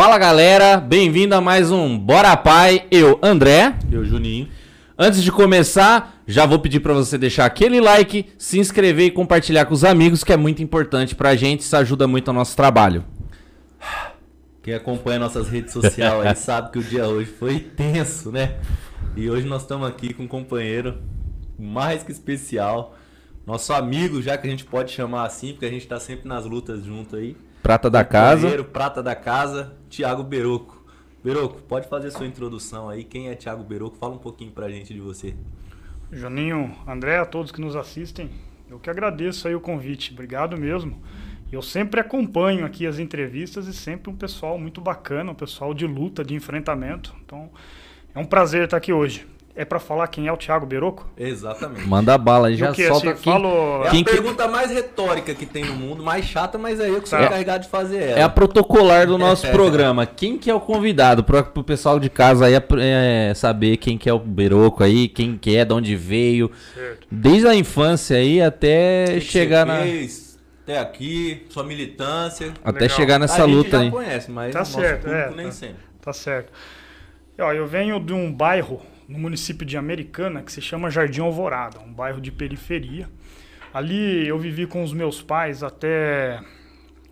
Fala galera, bem-vindo a mais um Bora Pai, eu André. Eu, Juninho. Antes de começar, já vou pedir para você deixar aquele like, se inscrever e compartilhar com os amigos, que é muito importante pra gente, isso ajuda muito ao nosso trabalho. Quem acompanha nossas redes sociais aí sabe que o dia hoje foi tenso, né? E hoje nós estamos aqui com um companheiro mais que especial, nosso amigo, já que a gente pode chamar assim, porque a gente tá sempre nas lutas junto aí. Prata da casa. Companheiro, prata da casa, Thiago Beroco. Beroco, pode fazer sua introdução aí. Quem é Thiago Beroco? Fala um pouquinho pra gente de você. Juninho, André, a todos que nos assistem, eu que agradeço aí o convite. Obrigado mesmo. Eu sempre acompanho aqui as entrevistas e sempre um pessoal muito bacana, um pessoal de luta, de enfrentamento. Então, é um prazer estar aqui hoje. É para falar quem é o Thiago Beroco? Exatamente. Manda bala aí, já o que, solta assim, aqui. falo... É Quem a que- pergunta mais retórica que tem no mundo, mais chata, mas é eu que sou Tá. encarregado de fazer ela. É a protocolar do nosso programa. Quem que é o convidado? Pro, pro pessoal de casa aí é, saber quem que é o Beroco aí, quem que é, de onde veio. Certo. Desde a infância aí até O que que chegar você na. fez até aqui, sua militância. Até Legal. chegar a nessa gente luta já aí. conhece, mas Tá o nosso certo, público é, nem tá. sempre. Tá certo. Ó, eu venho de um bairro no município de Americana que se chama Jardim Alvorada, um bairro de periferia. Ali eu vivi com os meus pais até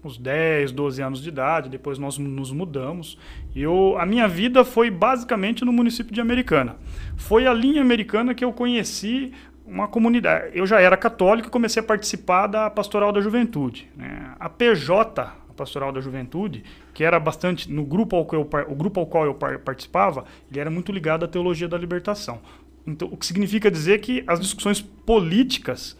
uns 10, 12 anos de idade, depois nós nos mudamos. E eu, a minha vida foi basicamente no município de Americana. Foi ali em Americana que eu conheci uma comunidade. Eu já era católico e comecei a participar da Pastoral da Juventude. né? A PJ, a Pastoral da Juventude, que era bastante no grupo ao qual eu, o grupo ao qual eu par- participava, ele era muito ligado à teologia da libertação. Então, o que significa dizer que as discussões políticas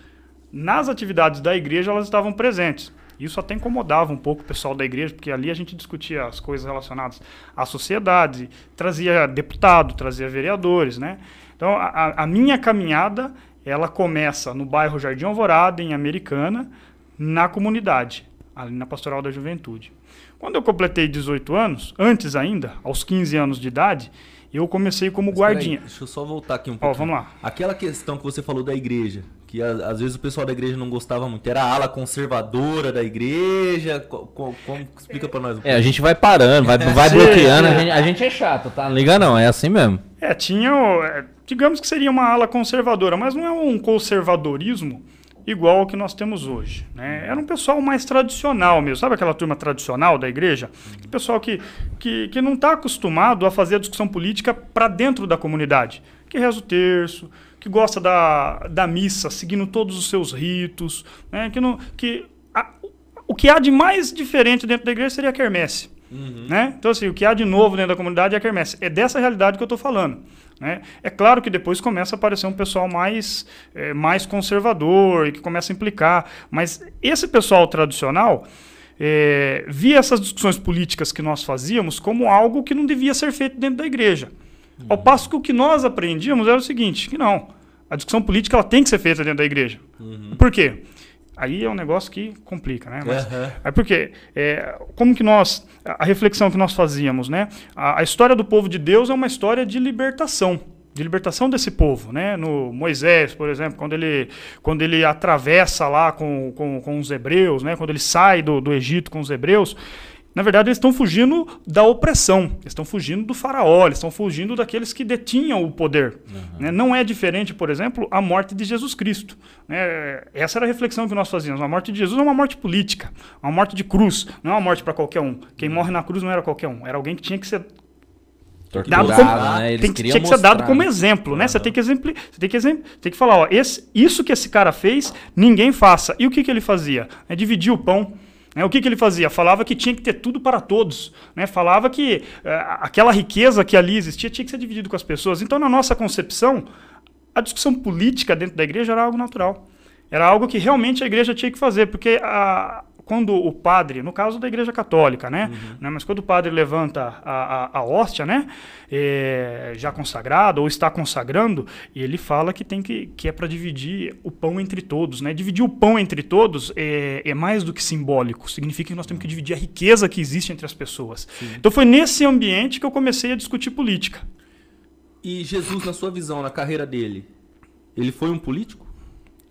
nas atividades da igreja elas estavam presentes. Isso até incomodava um pouco o pessoal da igreja, porque ali a gente discutia as coisas relacionadas à sociedade, trazia deputado, trazia vereadores, né? Então, a- a minha caminhada, ela começa no bairro Jardim Alvorada, em Americana, na comunidade, ali na Pastoral da Juventude. Quando eu completei 18 anos, antes ainda, aos 15 anos de idade, eu comecei como Mas peraí, guardinha. deixa eu só voltar aqui um Ó, pouco. vamos lá. Aquela questão que você falou da igreja, que a- às vezes o pessoal da igreja não gostava muito, era a ala conservadora da igreja. Co- co- como, explica pra nós um É, a gente vai parando, vai, vai bloqueando. sim. A gente, a gente é chato, tá? Não liga não, é assim mesmo. É, tinha, é, digamos que seria uma ala conservadora, mas não é um conservadorismo igual ao que nós temos hoje. Né? Era um pessoal mais tradicional mesmo, sabe aquela turma tradicional da igreja? Aquele pessoal que, que, que não está acostumado a fazer a discussão política para dentro da comunidade, que reza o terço, que gosta da, da missa, seguindo todos os seus ritos, né? que, não, que a- o que há de mais diferente dentro da igreja seria a quermesse. Né? Então, assim, o que há de novo dentro da comunidade é a quermesse. É dessa realidade que eu estou falando. Né? É claro que depois começa a aparecer um pessoal mais, eh, mais conservador e que começa a implicar. Mas esse pessoal tradicional eh, via essas discussões políticas que nós fazíamos como algo que não devia ser feito dentro da igreja. Ao passo que o que nós aprendíamos era o seguinte, que não. A discussão política ela tem que ser feita dentro da igreja. Por quê? Aí é um negócio que complica, né? Mas, Aham. é porque, é, como que nós, a a reflexão que nós fazíamos, né? A, a história do povo de Deus é uma história de libertação, de libertação desse povo, né? No Moisés, por exemplo, quando ele, quando ele atravessa lá com, com, com os hebreus, né? Quando ele sai do, do Egito com os hebreus, na verdade, eles estão fugindo da opressão, eles estão fugindo do faraó, eles estão fugindo daqueles que detinham o poder. né? Não é diferente, por exemplo, a morte de Jesus Cristo. né? Essa era a reflexão que nós fazíamos. A morte de Jesus é uma morte política, uma morte de cruz, não é uma morte para qualquer um. Quem morre na cruz não era qualquer um, era alguém que tinha que ser dado como, né? Tem, tinha que ser dado como exemplo, né? Você tem que exempli, você tem que exemplo, tem que falar, ó, esse, isso que esse cara fez, ninguém faça. E o que, que ele fazia? É dividir o pão. Né? O que, que ele fazia? Falava que tinha que ter tudo para todos. Né? Falava que eh, aquela riqueza que ali existia tinha que ser dividido com as pessoas. Então, na nossa concepção, a discussão política dentro da igreja era algo natural. Era algo que realmente a igreja tinha que fazer, porque a, quando o padre, no caso da igreja católica, né? né, Mas quando o padre levanta a, a, a hóstia, né? é, já consagrado, ou está consagrando, e ele fala que tem que, que é para dividir o pão entre todos, né? Dividir o pão entre todos é, é mais do que simbólico. Significa que nós temos que dividir a riqueza que existe entre as pessoas. Então foi nesse ambiente que eu comecei a discutir política. E Jesus, na sua visão, na carreira dele, ele foi um político?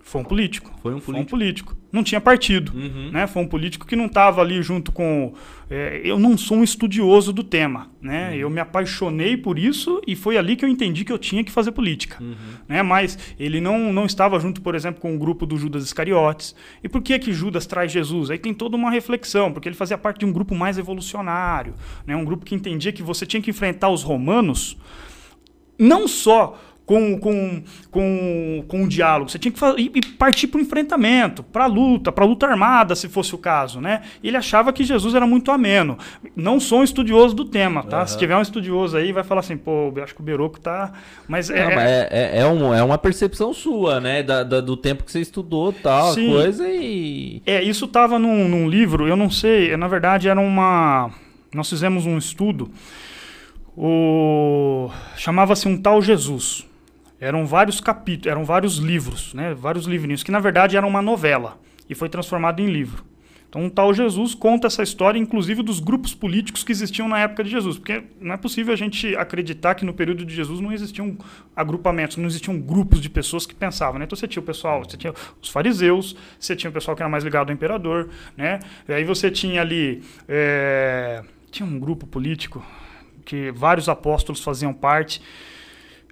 Foi um político. Foi um Foi um político. político. Não tinha partido. Uhum. Né? Foi um político que não estava ali junto com. é, eu não sou um estudioso do tema. Né? Eu me apaixonei por isso e foi ali que eu entendi que eu tinha que fazer política. Né? Mas ele não, não estava junto, por exemplo, com o grupo do Judas Iscariotes. E por que, que Judas traz Jesus? Aí tem toda uma reflexão, porque ele fazia parte de um grupo mais evolucionário, né? um grupo que entendia que você tinha que enfrentar os romanos não só com, com, com, com o diálogo, você tinha que fa- ir- ir partir para o enfrentamento, para a luta, para a luta armada, se fosse o caso. Né? Ele achava que Jesus era muito ameno. Não sou um estudioso do tema, tá? Se tiver um estudioso aí, vai falar assim, pô, eu acho que o Beroco tá. Mas é. Não, mas é, é, é, um- é uma percepção sua, né? Da, da- do tempo que você estudou tal, Sim. coisa e. É, isso estava num, num livro, eu não sei, na verdade era uma. Nós fizemos um estudo, o chamava-se Um Tal Jesus. Eram vários capítulos, eram vários livros, né? Vários livrinhos, que na verdade era uma novela e foi transformado em livro. Então, um tal Jesus conta essa história, inclusive dos grupos políticos que existiam na época de Jesus, porque não é possível a gente acreditar que no período de Jesus não existiam agrupamentos, não existiam grupos de pessoas que pensavam, né? Então você tinha o pessoal, você tinha os fariseus, você tinha o pessoal que era mais ligado ao imperador, né? E aí você tinha ali, é, tinha um grupo político que vários apóstolos faziam parte,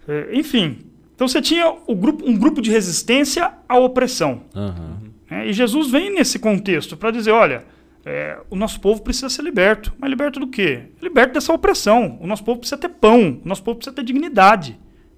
É, enfim. Então você tinha grupo, um grupo de resistência à opressão. Aham. né? E Jesus vem nesse contexto para dizer: olha, é, o nosso povo precisa ser liberto. Mas liberto do quê? Liberto dessa opressão. O nosso povo precisa ter pão. O nosso povo precisa ter dignidade.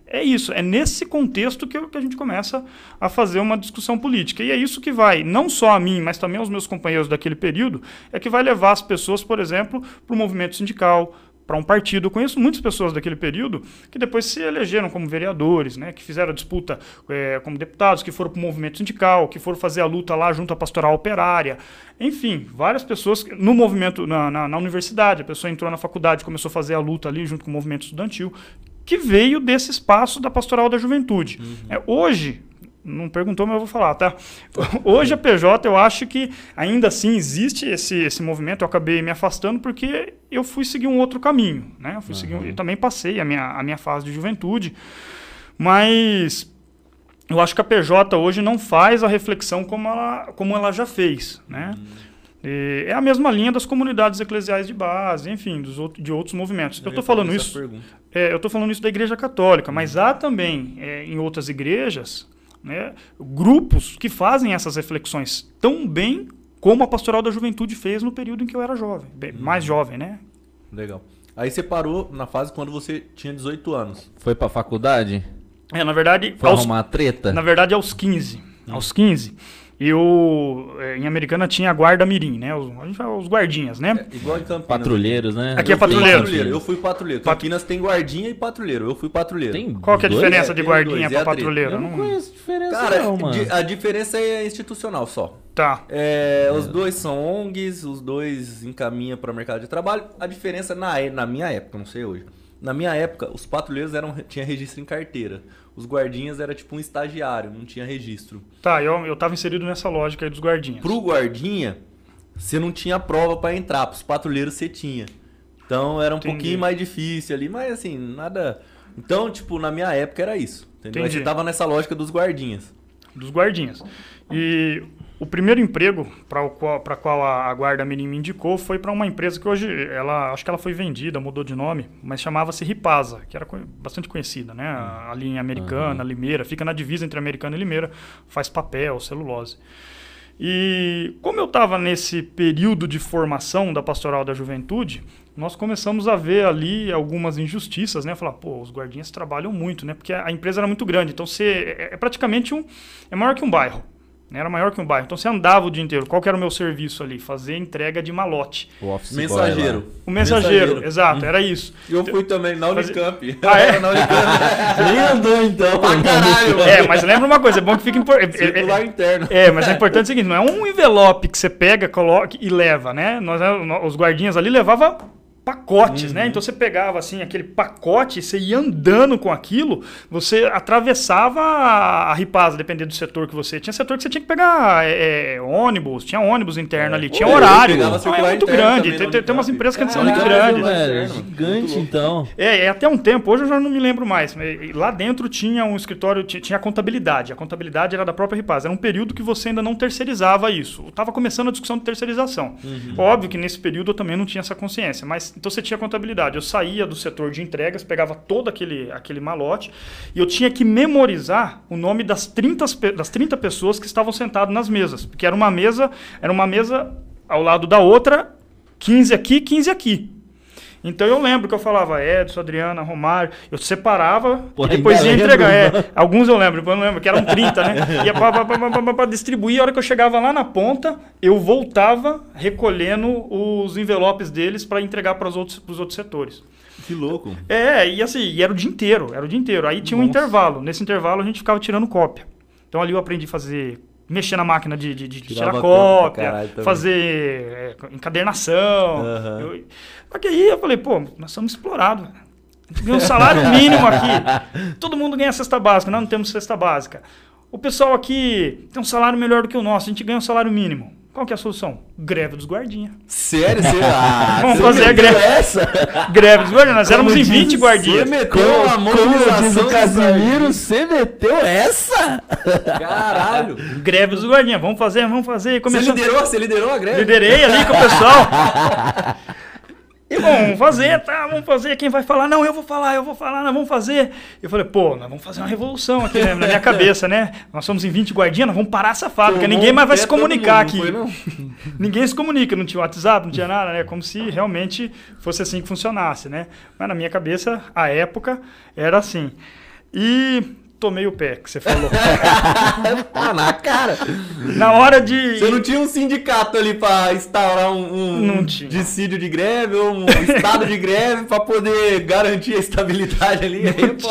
É isso. É nesse contexto que, eu- que a gente começa a fazer uma discussão política. E é isso que vai, não só a mim, mas também aos meus companheiros daquele período, é que vai levar as pessoas, por exemplo, para o movimento sindical, para um partido. Eu conheço muitas pessoas daquele período que depois se elegeram como vereadores, né, que fizeram a disputa eh, como deputados, que foram para o movimento sindical, que foram fazer a luta lá junto à pastoral operária. Enfim, várias pessoas no movimento, na, na, na universidade, a pessoa entrou na faculdade, começou a fazer a luta ali junto com o movimento estudantil, que veio desse espaço da pastoral da juventude. É, hoje, não perguntou, mas eu vou falar, tá? Hoje a PJ, eu acho que ainda assim existe esse, esse movimento. Eu acabei me afastando porque eu fui seguir um outro caminho, né? Eu, fui seguir um- eu também passei a minha, a minha fase de juventude, mas eu acho que a PJ hoje não faz a reflexão como ela, como ela já fez, né? E é a mesma linha das comunidades eclesiais de base, enfim, dos outro, de outros movimentos. Eu estou falando isso é, eu estou falando isso da Igreja Católica, mas há também é, em outras igrejas né, grupos que fazem essas reflexões tão bem como a Pastoral da Juventude fez no período em que eu era jovem, bem, mais jovem, né? Legal. Aí você parou na fase quando você tinha 18 anos. Foi pra faculdade? É, na verdade, Foi aos, arrumar treta? na verdade aos 15. Aos 15, eu, é, em Americana tinha a guarda mirim, né? Os, a gente fala os guardinhas, né? É, igual em Campinas. Patrulheiros, né? Aqui é Eu fui patrulheiro. Eu fui patrulheiro. Pat- Campinas tem guardinha e patrulheiro. Eu fui patrulheiro. Tem Qual que é a diferença É, de guardinha e para treta? patrulheiro? Eu não conheço diferença Cara, não, mano. a diferença é institucional só. Tá. É, Os dois são ONGs, os dois encaminham para o mercado de trabalho. A diferença na, é- na minha época, não sei hoje. Na minha época, os patrulheiros eram, tinha registro em carteira. Os guardinhas era tipo um estagiário, não tinha registro. Tá, eu, eu tava inserido nessa lógica aí dos guardinhas. Pro guardinha, você não tinha prova para entrar, pros patrulheiros você tinha. Então era um Entendi. pouquinho mais difícil ali, mas assim, nada. Então, tipo, na minha época era isso. Entendeu? Entendi. você tava nessa lógica dos guardinhas. dos guardinhas. E o primeiro emprego para o qual, pra qual a, a guarda mirim me indicou foi para uma empresa que hoje, ela, acho que ela foi vendida, mudou de nome, mas chamava-se Ripasa, que era co- bastante conhecida, né? Ali em Americana, Limeira, fica na divisa entre Americana e Limeira, faz papel, celulose. E como eu estava nesse período de formação da Pastoral da Juventude, nós começamos a ver ali algumas injustiças, né? Falar, pô, os guardinhas trabalham muito, né? Porque a empresa era muito grande, então você é é praticamente um é maior que um bairro. Era maior que um bairro. Então você andava o dia inteiro. Qual que era o meu serviço ali? Fazer entrega de malote. O office Mensageiro. O mensageiro, exato, era isso. Eu fui também na Fazer- Unicamp. Ah, é? na Unicamp. Nem andou então. pra caralho, mano. É, mas lembra uma coisa, é bom que fique importante. Circular interno. É, mas é importante o seguinte, não é um envelope que você pega, coloca e leva, né? Nós, nó- os guardinhas ali levava pacotes, né? Então você pegava assim aquele pacote, você ia andando com aquilo, você atravessava a, a ripasa, dependendo do setor que você tinha. Setor que você tinha que pegar é, é, ônibus, tinha ônibus interno ali, tinha horário. Então é muito grande. Tem, tem, tem umas empresas que são muito grandes. velho. velho, gigante então. É, é até um tempo, hoje eu já não me lembro mais. Lá dentro tinha um escritório, ti- tinha a contabilidade. A contabilidade era da própria Ripaz. Era um período que você ainda não terceirizava isso. Estava começando a discussão de terceirização. Óbvio que nesse período eu também não tinha essa consciência. Mas então você tinha contabilidade. Eu saía do setor de entregas, pegava todo aquele, aquele malote e eu tinha que memorizar o nome das 30, pe- das 30 pessoas que estavam sentadas nas mesas. Porque era uma mesa, era uma mesa ao lado da outra, 15 aqui, 15 aqui. Então eu lembro que eu falava Edson, Adriana, Romário, eu separava Pô, e depois ia entregar. É, alguns eu lembro, depois eu não lembro, que eram 30, né? Ia pra distribuir, a hora que eu chegava lá na ponta, eu voltava recolhendo os envelopes deles para entregar para os outros, pros outros setores. Que louco. É, e assim, e era o dia inteiro, era o dia inteiro. Aí tinha um intervalo. Nesse intervalo a gente ficava tirando cópia. Então ali eu aprendi a fazer, mexer na máquina de, de, de tirar cópia cópia, caralho fazer é, encadernação. Aham. Eu- Só que aí eu falei, pô, nós somos explorados. A ganha um salário mínimo aqui. Todo mundo ganha cesta básica, nós não temos cesta básica. O pessoal aqui tem um salário melhor do que o nosso, a gente ganha um salário mínimo. Qual que é a solução? Greve dos guardinhas. Sério? Você... Ah, Vamos fazer a greve. essa? Greve dos guardinhas. Nós éramos em diz 20 o guardinhas. Você meteu diz mobilização o de Casimiro, você meteu essa? Caralho. Greve dos guardinhas. Vamos fazer, vamos fazer. E Você Começou... liderou, você liderou a greve? Liderei ali com o pessoal. E bom, vamos fazer, tá? Vamos fazer. Quem vai falar? Não, eu vou falar, eu vou falar, nós vamos fazer. Eu falei, pô, nós vamos fazer uma revolução aqui né, na minha cabeça, né? Nós somos em 20 guardinhas, nós vamos parar essa fábrica. Tomou Ninguém mais vai se comunicar mundo, aqui. não foi, não? Ninguém se comunica, não tinha WhatsApp, não tinha nada, né? Como se realmente fosse assim que funcionasse, né? Mas na minha cabeça, a época era assim. E tomei o pé, que você falou. Tá na cara. na hora de. Você não tinha um sindicato ali pra instaurar um, um Não dissídio de greve ou um estado de greve pra poder garantir a estabilidade ali? Aí, pô,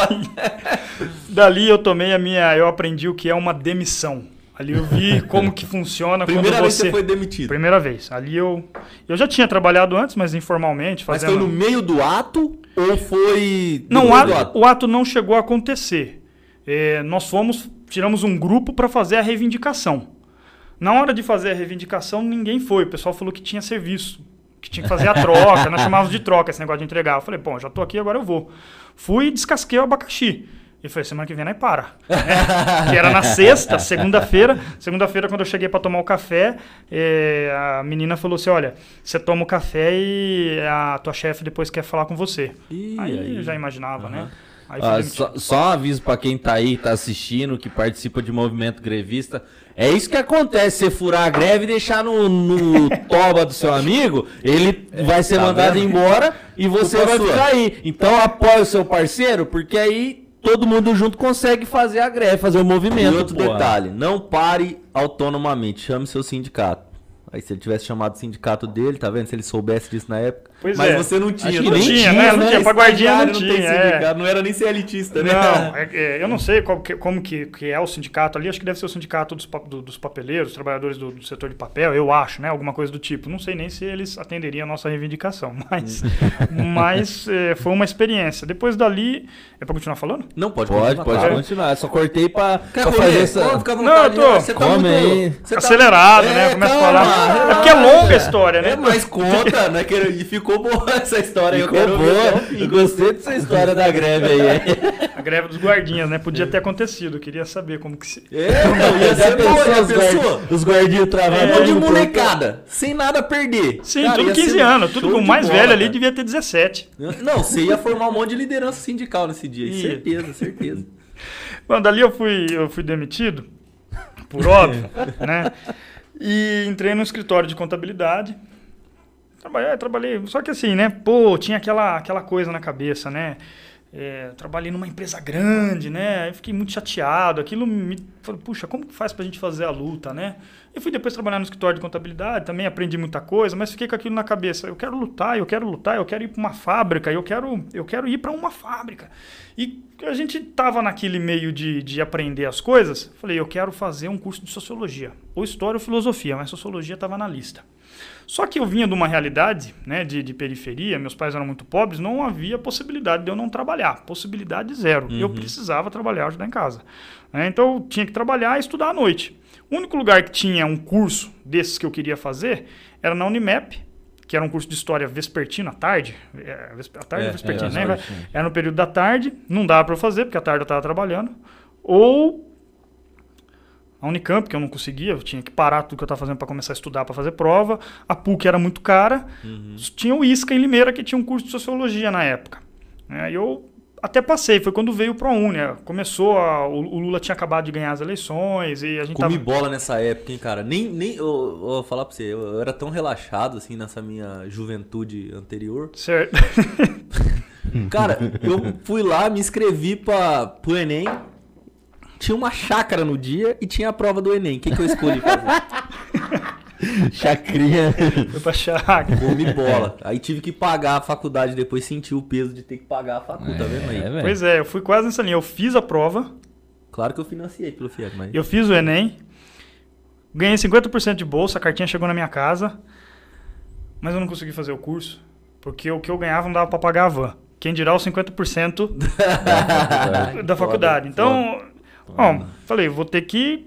Dali eu tomei a minha. Eu aprendi o que é uma demissão. Ali eu vi como que funciona Primeira quando vez você. que você foi demitido. Primeira vez. Ali eu. Eu já tinha trabalhado antes, mas informalmente, Mas fazendo. foi no meio do ato ou foi. Não, o ato, o ato não chegou a acontecer. É, nós fomos, tiramos um grupo para fazer a reivindicação. Na hora de fazer a reivindicação, ninguém foi. O pessoal falou que tinha serviço, que tinha que fazer a troca. nós chamávamos de troca esse negócio de entregar. Eu falei, bom, já tô aqui, agora eu vou. Fui e descasquei o abacaxi. E falei, semana que vem nós para. né? que era na sexta, segunda-feira. Segunda-feira, quando eu cheguei para tomar o café, eh, a menina falou assim: olha, você toma o café e a tua chefe depois quer falar com você. Ih, aí, aí. eu já imaginava, né? Demitido. só, só um aviso pra quem tá aí, tá assistindo, que participa de movimento grevista. É isso que acontece, você furar a greve e deixar no, no toba do seu amigo, ele vai ser tá mandado vendo? embora e você vai sua. ficar aí. Então apoia o seu parceiro, porque aí todo mundo junto consegue fazer a greve, fazer o E movimento. outro porra. detalhe, não pare autonomamente, chame seu sindicato. Aí se ele tivesse chamado o sindicato dele, tá vendo? Se ele soubesse disso na época. Pois Mas é. você não tinha. Acho que Não nem tinha, tinha, né? Não né? tinha. Pra guardinha não Estagiário tinha. tem é. Não era nem ser elitista, né? Não, é- é, eu não sei qual que- como que, que é o sindicato ali. Acho que deve ser o sindicato dos, do- dos papeleiros, trabalhadores do, do setor de papel, eu acho, né? Alguma coisa do tipo. Não sei nem se eles atenderiam a nossa reivindicação, mas, mas é, foi uma experiência. Depois dali. É pra continuar falando? Não, pode Pode, continuar, pode claro. continuar. Só cortei pra, Quer pra fazer essa. À Não, vontade, eu tô- Você tá Come muito... aí. você tá- Acelerado, É, né? Começa a falar. É porque é longa a história, né? É, mas conta, né? que- E ficou boa essa história. Ficou eu boa. Eu gostei dessa história da greve aí. A greve dos guardinhas, né? Podia ter acontecido. Eu queria saber como que se. É, não, ia ser boa, os, guardi- os guardinhos travando? Um monte de molecada, sem nada a perder. Sim, Cara, tudo ia 15 ser anos. Tudo com o mais bola, velho ali cara. devia ter 17. Não, você ia formar um monte de liderança sindical nesse dia. Ia. Certeza, certeza. Bom, dali eu fui, eu fui demitido, por óbvio, né? E entrei no escritório de contabilidade. Trabalhei, trabalhei. Só que assim, né? Pô, tinha aquela, aquela coisa na cabeça, né? É, trabalhei numa empresa grande, né? Fiquei muito chateado. Aquilo me falei, puxa, como que faz pra gente fazer a luta, né? Eu fui depois trabalhar no escritório de contabilidade, também aprendi muita coisa, mas fiquei com aquilo na cabeça. Eu quero lutar, eu quero lutar, eu quero ir para uma fábrica, eu quero, eu quero ir para uma fábrica. E a gente tava naquele meio de, de aprender as coisas. Falei, eu quero fazer um curso de sociologia, ou história ou filosofia, mas sociologia estava na lista. Só que eu vinha de uma realidade né, de, de, periferia, meus pais eram muito pobres, não havia possibilidade de eu não trabalhar. Possibilidade zero. Uhum. Eu precisava trabalhar, ajudar em casa. Né? Então eu tinha que trabalhar e estudar à noite. O único lugar que tinha um curso desses que eu queria fazer era na Unimap, que era um curso de história vespertino à tarde. É, à tarde é, é, né? Era no período da tarde, não dava para eu fazer, porque à tarde eu estava trabalhando. Ou a Unicamp, que eu não conseguia, eu tinha que parar tudo que eu estava fazendo para começar a estudar, para fazer prova. A PUC era muito cara. Uhum. Tinha o ISCA em Limeira, que tinha um curso de sociologia na época. É, eu até passei, foi quando veio o ProUni. É, começou, a, o, o, Lula tinha acabado de ganhar as eleições e a gente Comi tava... bola nessa época, hein, cara. Nem, nem eu, eu vou falar pra você, eu, eu, era tão relaxado, assim, nessa minha juventude anterior. Certo. cara, eu fui lá, me inscrevi pra, pro Enem, tinha uma chácara no dia e tinha a prova do Enem. O que, que eu escolhi fazer? Chacrinha. Foi pra chácara. Comi bola. Aí tive que pagar a faculdade depois, senti o peso de ter que pagar a faculdade, tá é, tá vendo aí? É, pois é, eu fui quase nessa linha. Eu fiz a prova. Claro que eu financiei pelo FIEC, mas. Eu fiz o Enem. Ganhei 50% de bolsa, a cartinha chegou na minha casa. Mas eu não consegui fazer o curso. Porque o que eu ganhava não dava pra pagar a van. Quem dirá os 50% da faculdade. Então, Bom, falei, vou ter que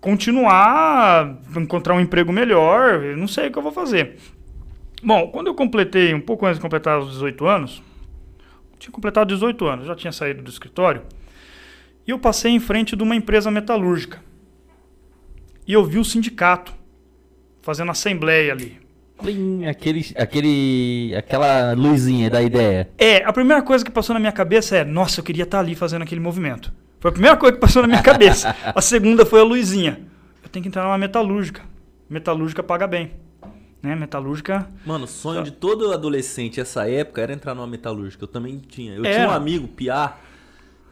continuar, encontrar um emprego melhor, não sei o que eu vou fazer. Bom, quando eu completei, um pouco antes de completar os 18 anos, tinha completado 18 anos, já tinha saído do escritório, e eu passei em frente de uma empresa metalúrgica. E eu vi o sindicato fazendo assembleia ali. Aquele, aquele, aquela luzinha da ideia. É, a primeira coisa que passou na minha cabeça é: nossa, eu queria estar ali fazendo aquele movimento. Foi a primeira coisa que passou na minha cabeça. A segunda foi a luzinha. Eu tenho que entrar numa metalúrgica. Metalúrgica paga bem. Né? Metalúrgica. Mano, sonho de todo adolescente essa época era entrar numa metalúrgica. Eu também tinha. Eu tinha um amigo, Piá.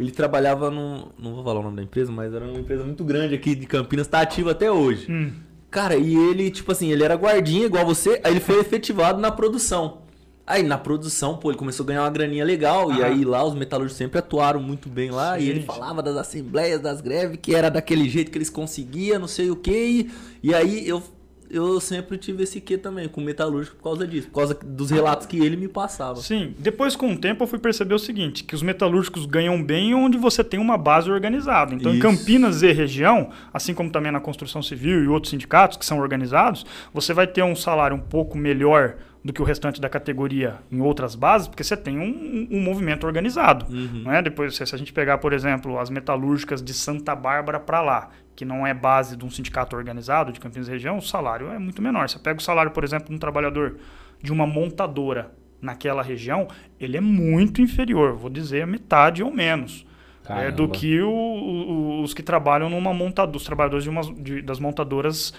Ele trabalhava num. Não vou falar o nome da empresa, mas era uma empresa muito grande aqui de Campinas, tá ativa até hoje. Hum. Cara, e ele, tipo assim, ele era guardinha igual você, aí ele foi efetivado na produção. Aí na produção, pô, ele começou a ganhar uma graninha legal. E aí lá os metalúrgicos sempre atuaram muito bem lá. Sim, e ele falava das assembleias, das greves, que era daquele jeito que eles conseguiam, não sei o quê. E, e aí eu eu sempre tive esse quê também, com metalúrgico por causa disso, por causa dos relatos que ele me passava. Sim, depois com o tempo eu fui perceber o seguinte, que os metalúrgicos ganham bem onde você tem uma base organizada. Então Isso. em Campinas e região, assim como também na construção civil e outros sindicatos que são organizados, você vai ter um salário um pouco melhor do que o restante da categoria em outras bases, porque você tem um, um movimento organizado. Uhum. Não é? Depois, se a gente pegar, por exemplo, as metalúrgicas de Santa Bárbara para lá, que não é base de um sindicato organizado de Campinas região, o salário é muito menor. Você pega o salário, por exemplo, de um trabalhador de uma montadora naquela região, ele é muito inferior, vou dizer metade ou menos. É, do que o, o, os que trabalham numa montadora, os trabalhadores de uma, de, das montadoras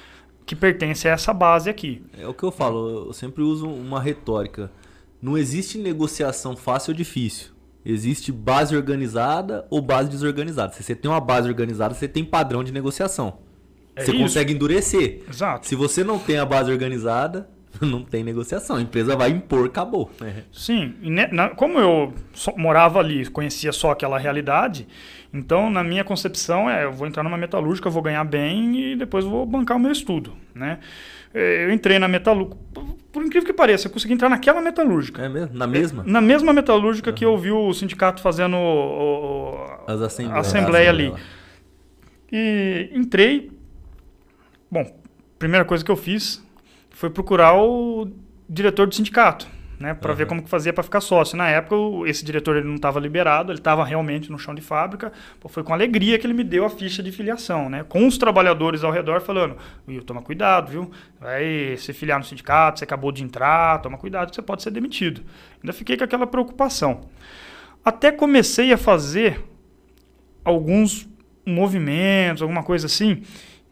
que pertencem a essa base aqui. É o que eu falo, eu sempre uso uma retórica. Não existe negociação fácil ou difícil. Existe base organizada ou base desorganizada. Se você tem uma base organizada, você tem padrão de negociação. É você isso. consegue endurecer. Exato. Se você não tem a base organizada, não tem negociação. A empresa vai impor, acabou. É. Sim. Como eu só, morava ali, conhecia só aquela realidade, então na minha concepção é, eu vou entrar numa metalúrgica, vou ganhar bem e depois vou bancar o meu estudo, né? É, eu entrei na metalúrgica. Por incrível que pareça, eu consegui entrar naquela metalúrgica. É mesmo? Na mesma? Na mesma metalúrgica uhum. que eu vi o sindicato fazendo o, o, As assembleias. a assembleia ali. E entrei. Bom, primeira coisa que eu fiz foi procurar o diretor do sindicato né, para uhum. ver como que fazia para ficar sócio. Na época, esse diretor ele não estava liberado, ele estava realmente no chão de fábrica. Pô, foi com alegria que ele me deu a ficha de filiação, né, com os trabalhadores ao redor falando: Will, toma cuidado, viu? Vai se filiar no sindicato, você acabou de entrar, toma cuidado você pode ser demitido. Ainda fiquei com aquela preocupação. Até comecei a fazer alguns movimentos, alguma coisa assim,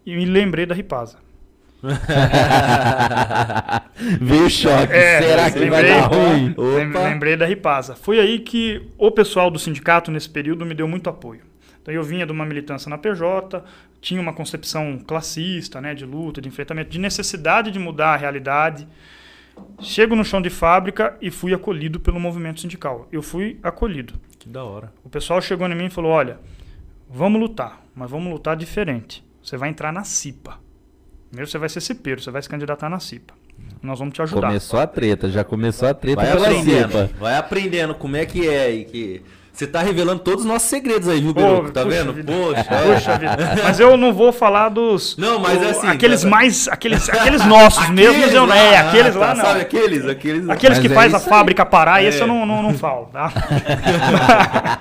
e me lembrei da Ripasa. Veio o choque. É, Será que vai lembrei, dar ruim? Opa. lembrei da Ripasa. Foi aí que o pessoal do sindicato, nesse período, me deu muito apoio. Então, eu vinha de uma militância na PJ, tinha uma concepção classista, né, de luta, de enfrentamento, de necessidade de mudar a realidade. Chego no chão de fábrica e fui acolhido pelo movimento sindical. Eu fui acolhido. Que da hora. O pessoal chegou em mim e falou: Olha, vamos lutar, mas vamos lutar diferente. Você vai entrar na CIPA. Primeiro você vai ser cipeiro, você vai se candidatar na CIPA. Nós vamos te ajudar. Começou a treta, já começou a treta Vai pela aprendendo, cepa. vai aprendendo como é que é e que... Você tá revelando todos os nossos segredos aí, viu, Pô, Biruco? Tá puxa vendo? vida. Poxa. Puxa vida. Mas eu não vou falar dos. Não, mas o- assim, Aqueles cara. mais. Aqueles, aqueles nossos mesmos, eu não. É, ah, aqueles tá, lá não. Sabe aqueles? Aqueles... Aqueles que é faz a aí. fábrica parar, esse É. eu não, não, não falo, tá?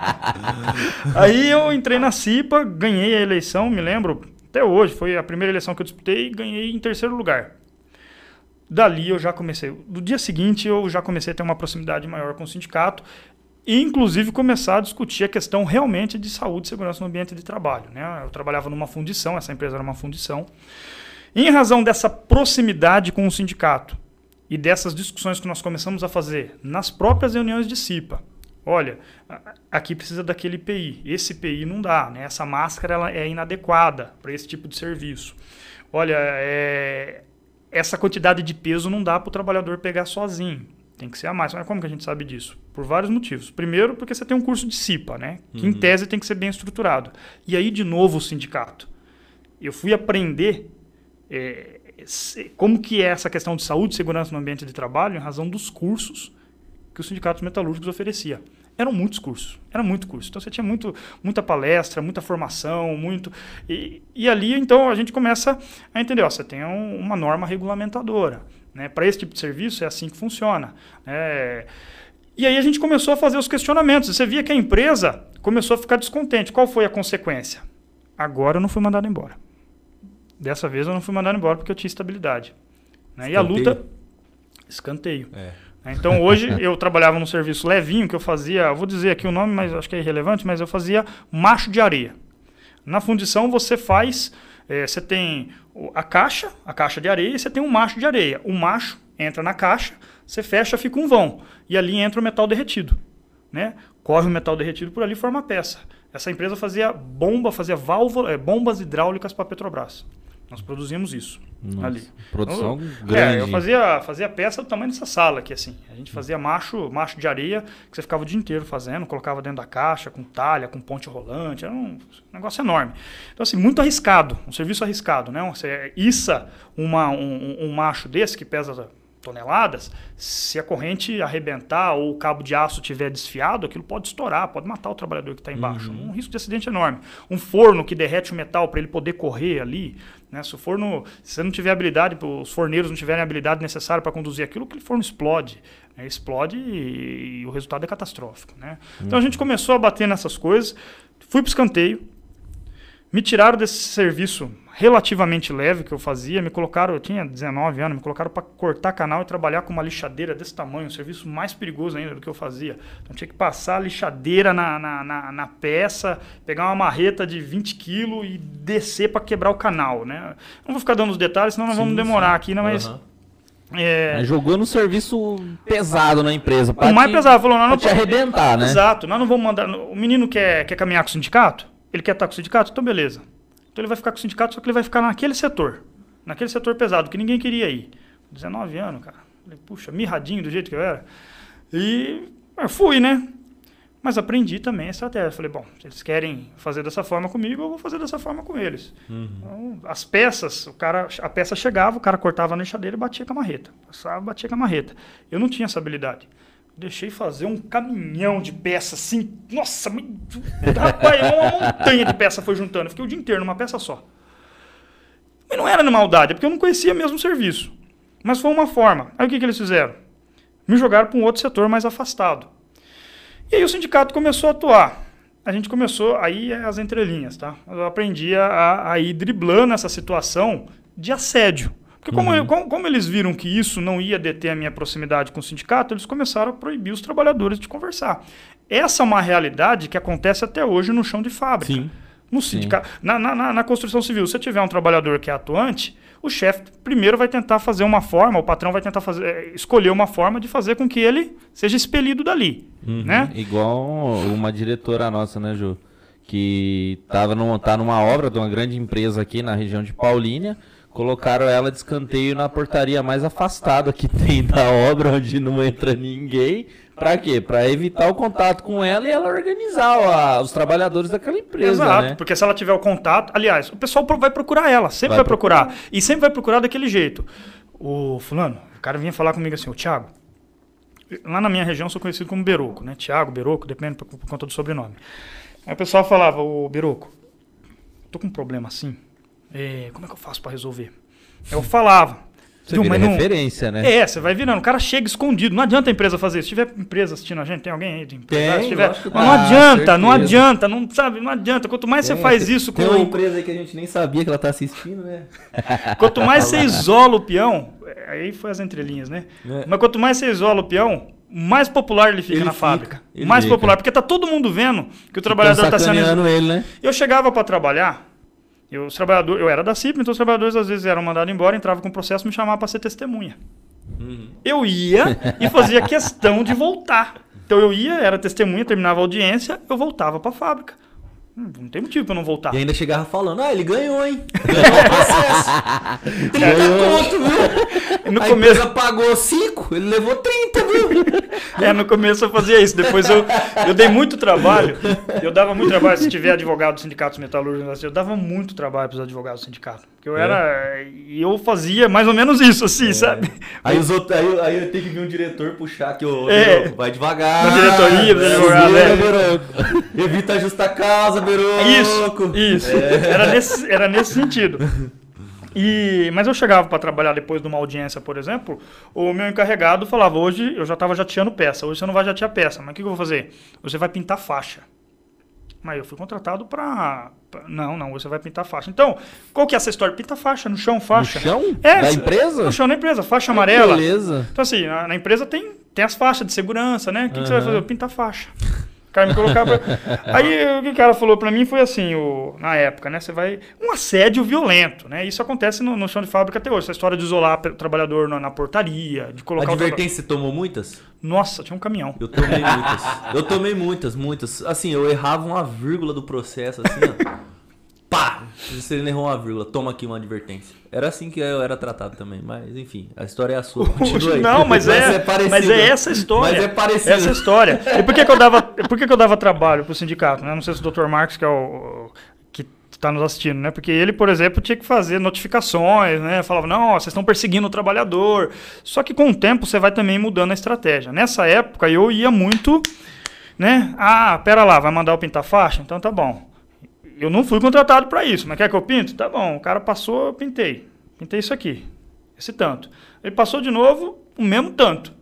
aí eu entrei na CIPA, ganhei a eleição, me lembro, até hoje, foi a primeira eleição que eu disputei e ganhei em terceiro lugar. Dali eu já comecei. Do dia seguinte eu já comecei a ter uma proximidade maior com o sindicato e inclusive começar a discutir a questão realmente de saúde e segurança no ambiente de trabalho. Né? Eu trabalhava numa fundição, essa empresa era uma fundição. Em razão dessa proximidade com o sindicato e dessas discussões que nós começamos a fazer nas próprias reuniões de CIPA, olha, aqui precisa daquele IPI, esse IPI não dá, né? essa máscara ela é inadequada para esse tipo de serviço. Olha, é, essa quantidade de peso não dá para o trabalhador pegar sozinho. Tem que ser a mais. Mas como que a gente sabe disso? Por vários motivos. Primeiro, porque você tem um curso de CIPA, né? Que em tese tem que ser bem estruturado. E aí, de novo, o sindicato. Eu fui aprender é, como que é essa questão de saúde e segurança no ambiente de trabalho em razão dos cursos que os sindicatos metalúrgicos oferecia. Eram muitos cursos, era muito curso. Então você tinha muito, muita palestra, muita formação, muito. E, e ali então a gente começa a entender, ó, você tem um- uma norma regulamentadora. Né? Para esse tipo de serviço é assim que funciona. né? E aí a gente começou a fazer os questionamentos. Você via que a empresa começou a ficar descontente. Qual foi a consequência? Agora eu não fui mandado embora. Dessa vez eu não fui mandado embora porque eu tinha estabilidade. né? E a luta. Escanteio. É. né? Então hoje eu trabalhava num serviço levinho que eu fazia, vou dizer aqui o nome, mas acho que é irrelevante, mas eu fazia macho de areia. Na fundição você faz, eh, você tem a caixa, a caixa de areia, e você tem um macho de areia. O macho entra na caixa, você fecha, fica um vão. E ali entra o metal derretido. Né? Corre o metal derretido por ali e forma a peça. Essa empresa fazia bomba, fazia válvula, eh, bombas hidráulicas para a Petrobras. Nós produzimos isso Nossa, ali. Produção Então, grande. É, eu fazia, fazia peça do tamanho dessa sala aqui, assim. A gente fazia macho, macho de areia, que você ficava o dia inteiro fazendo, colocava dentro da caixa, com talha, com ponte rolante. Era um negócio enorme. Então, assim, muito arriscado, um serviço arriscado, né? Você issa uma, um, um macho desse que pesa toneladas, se a corrente arrebentar ou o cabo de aço tiver desfiado, aquilo pode estourar, pode matar o trabalhador que está embaixo. Um risco de acidente enorme. Um forno que derrete o metal para ele poder correr ali, né? Se o forno, se você não tiver habilidade, os forneiros não tiverem a habilidade necessária para conduzir aquilo, aquele forno explode. né? Explode e, e o resultado é catastrófico. Né? Então a gente começou a bater nessas coisas, fui para o escanteio, me tiraram desse serviço relativamente leve que eu fazia, me colocaram, eu tinha 19 anos, me colocaram para cortar canal e trabalhar com uma lixadeira desse tamanho, um serviço mais perigoso ainda do que eu fazia. Então tinha que passar a lixadeira na, na, na, na peça, pegar uma marreta de 20 quilos e descer para quebrar o canal. Né? Não vou ficar dando os detalhes, senão nós Sim, vamos demorar sim. aqui, né? mas Aham. é, Jogou no serviço pesado na empresa. o mais te- pesado, falou, nós Pra não te arrebentar, né? Exato, nós não vamos mandar. O menino quer, quer caminhar com o sindicato? Ele quer estar com o sindicato? Então, beleza. Então, ele vai ficar com o sindicato, só que ele vai ficar naquele setor. Naquele setor pesado, que ninguém queria ir. 19 anos, cara. Falei, puxa, mirradinho do jeito que eu era. E eu fui, né? Mas aprendi também a estratégia. Falei, bom, se eles querem fazer dessa forma comigo, eu vou fazer dessa forma com eles. Então, as peças, o cara, a peça chegava, o cara cortava na lixadeira e batia com a marreta. Passava, batia com a marreta. Eu não tinha essa habilidade. Deixei fazer um caminhão de peça assim. Nossa, rapaz, uma montanha de peça foi juntando. Fiquei o dia inteiro numa peça só. Mas não era na maldade, é porque eu não conhecia mesmo o serviço. Mas foi uma forma. Aí o que, que eles fizeram? Me jogaram para um outro setor mais afastado. E aí o sindicato começou a atuar. A gente começou, aí é as entrelinhas, tá? Eu aprendi a, a ir driblando essa situação de assédio. Porque como, eu- como, como eles viram que isso não ia deter a minha proximidade com o sindicato, eles começaram a proibir os trabalhadores de conversar. Essa é uma realidade que acontece até hoje no chão de fábrica. Sim. No sindicato, na, na, na- construção civil, se você tiver um trabalhador que é atuante, o chefe primeiro vai tentar fazer uma forma, o patrão vai tentar fazer, eh, escolher uma forma de fazer com que ele seja expelido dali, Uhum. né? Igual uma diretora nossa, né, Ju? Que tava num, tá numa obra de uma grande empresa aqui na região de Paulínia. Colocaram ela de escanteio na portaria mais afastada que tem da obra, onde não entra ninguém. Pra quê? Pra evitar o contato com ela e ela organizar a- os trabalhadores daquela empresa, Exato, né? porque se ela tiver o contato, aliás, o pessoal vai procurar ela, sempre Vai vai, procurar. E sempre vai procurar daquele jeito. O fulano, o cara vinha falar comigo assim, o Thiago, lá na minha região eu sou conhecido como Beroco, né? Thiago, Beroco, depende por, por conta do sobrenome. Aí o pessoal falava, o Beroco, tô com um problema assim, é, como é que eu faço pra resolver? Eu falava. Você "Viu, mas não- referência, né? é, você vai virando. O cara chega escondido. Não adianta a empresa fazer isso. Se tiver empresa assistindo a gente, tem alguém aí de empresa? Tem, tiver, mas não tem. adianta, Ah, não certeza. adianta, não sabe, não adianta. Quanto mais você faz isso com Tem uma empresa aí que a gente nem sabia que ela tá assistindo, né? Quanto mais você isola o peão, é, aí foi as entrelinhas, né? É. Mas quanto mais você isola o peão, mais popular ele fica Ele na fica, fábrica. mais fica. popular, porque tá todo mundo vendo que o trabalhador tá sendo. ele, né? Eu chegava para trabalhar, eu, os trabalhadores, eu era da CIP, então os trabalhadores às vezes eram mandados embora, entravam com o processo e me chamavam para ser testemunha. Uhum. Eu ia e fazia questão de voltar. Então eu ia, era testemunha, terminava a audiência, eu voltava para a fábrica. Hum, Não tem motivo para eu não voltar. E ainda chegava falando, ah, ele ganhou, hein? Ganhou o processo. 30 conto, viu? No a começo, empresa pagou 5, ele levou 30, viu? É, no começo eu fazia isso. Depois eu, eu dei muito trabalho. Eu dava muito trabalho. Se tiver advogado dos sindicatos metalúrgicos, assim, eu dava muito trabalho para os advogados do sindicato. Porque eu era. E eu fazia mais ou menos isso, assim, sabe? Aí, os outros, aí, aí eu tenho que vir um diretor puxar que o É. vai devagar. Na diretoria dos advogados, segura, é. Evita a justa causa, Beroco. Isso, isso. Era, nesse, era nesse sentido. E, mas eu chegava para trabalhar depois de uma audiência, por exemplo, o meu encarregado falava: hoje eu já estava jateando peça, hoje você não vai jatear peça, mas o que, que eu vou fazer? Você vai pintar faixa. Mas eu fui contratado para. Não, não, você vai pintar faixa. Então, qual que é essa história? Pinta faixa, no chão, faixa. No chão? É, da empresa? No chão da empresa, faixa amarela. Beleza. Então, assim, na, na empresa tem, tem as faixas de segurança, né? O que, que você vai fazer? Pintar faixa. O cara me colocava. Aí o que o cara falou pra mim foi assim, o, na época, né? Você vai. Um assédio violento, né? Isso acontece no, no chão de fábrica até hoje. Essa história de isolar o trabalhador na, na portaria, de colocar o traba- Advertência, você tomou muitas? Nossa, tinha um caminhão. Eu tomei muitas. Eu tomei muitas, muitas. Assim, eu errava uma vírgula do processo, assim, ó. Pá! Se ele errou uma vírgula, toma aqui uma advertência. Era assim que eu era tratado também, mas enfim, a história é a sua. Continua aí. Não, mas é, mas é essa história. Mas é parecido. Essa história. E por que, que eu dava, por que, que eu dava trabalho pro sindicato? Né? Não sei se o Dr. Marcos, que é o, está nos assistindo, né? Porque ele, por exemplo, tinha que fazer notificações, né? Falava, não, ó, vocês estão perseguindo o trabalhador. Só que com o tempo você vai também mudando a estratégia. Nessa época eu ia muito, né? Ah, pera lá, vai mandar eu pintar faixa? Então tá bom. Eu não fui contratado para isso, mas quer que eu pinto? Tá bom, o cara passou, eu pintei. Pintei isso aqui, esse tanto. Ele passou de novo, o mesmo tanto.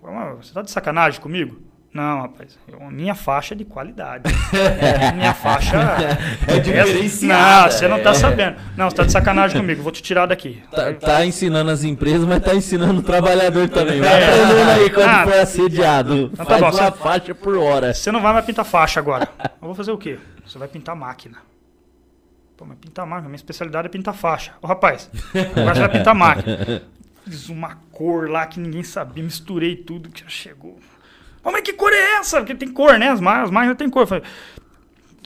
Falei, "Mas Você tá de sacanagem comigo? Não, rapaz, eu- minha faixa é de qualidade. minha faixa É diferenciada, Não, você não tá é. sabendo. Não, você tá de sacanagem comigo, vou te tirar daqui. Tá, tá ensinando as empresas, mas tá ensinando o trabalhador também. Vai É. aprendendo aí quando Ah. for assediado. tá Faz bom, uma você- faixa por hora. Você não vai mais pintar faixa agora. Eu vou fazer o quê? Você vai pintar máquina. Pô, mas pintar máquina, minha especialidade é pintar faixa. Ô rapaz, agora você vai pintar máquina. Fiz uma cor lá que ninguém sabia, misturei tudo que já chegou. Mas que cor é essa? Porque tem cor, né? As, má- as máquinas têm cor. Eu falei,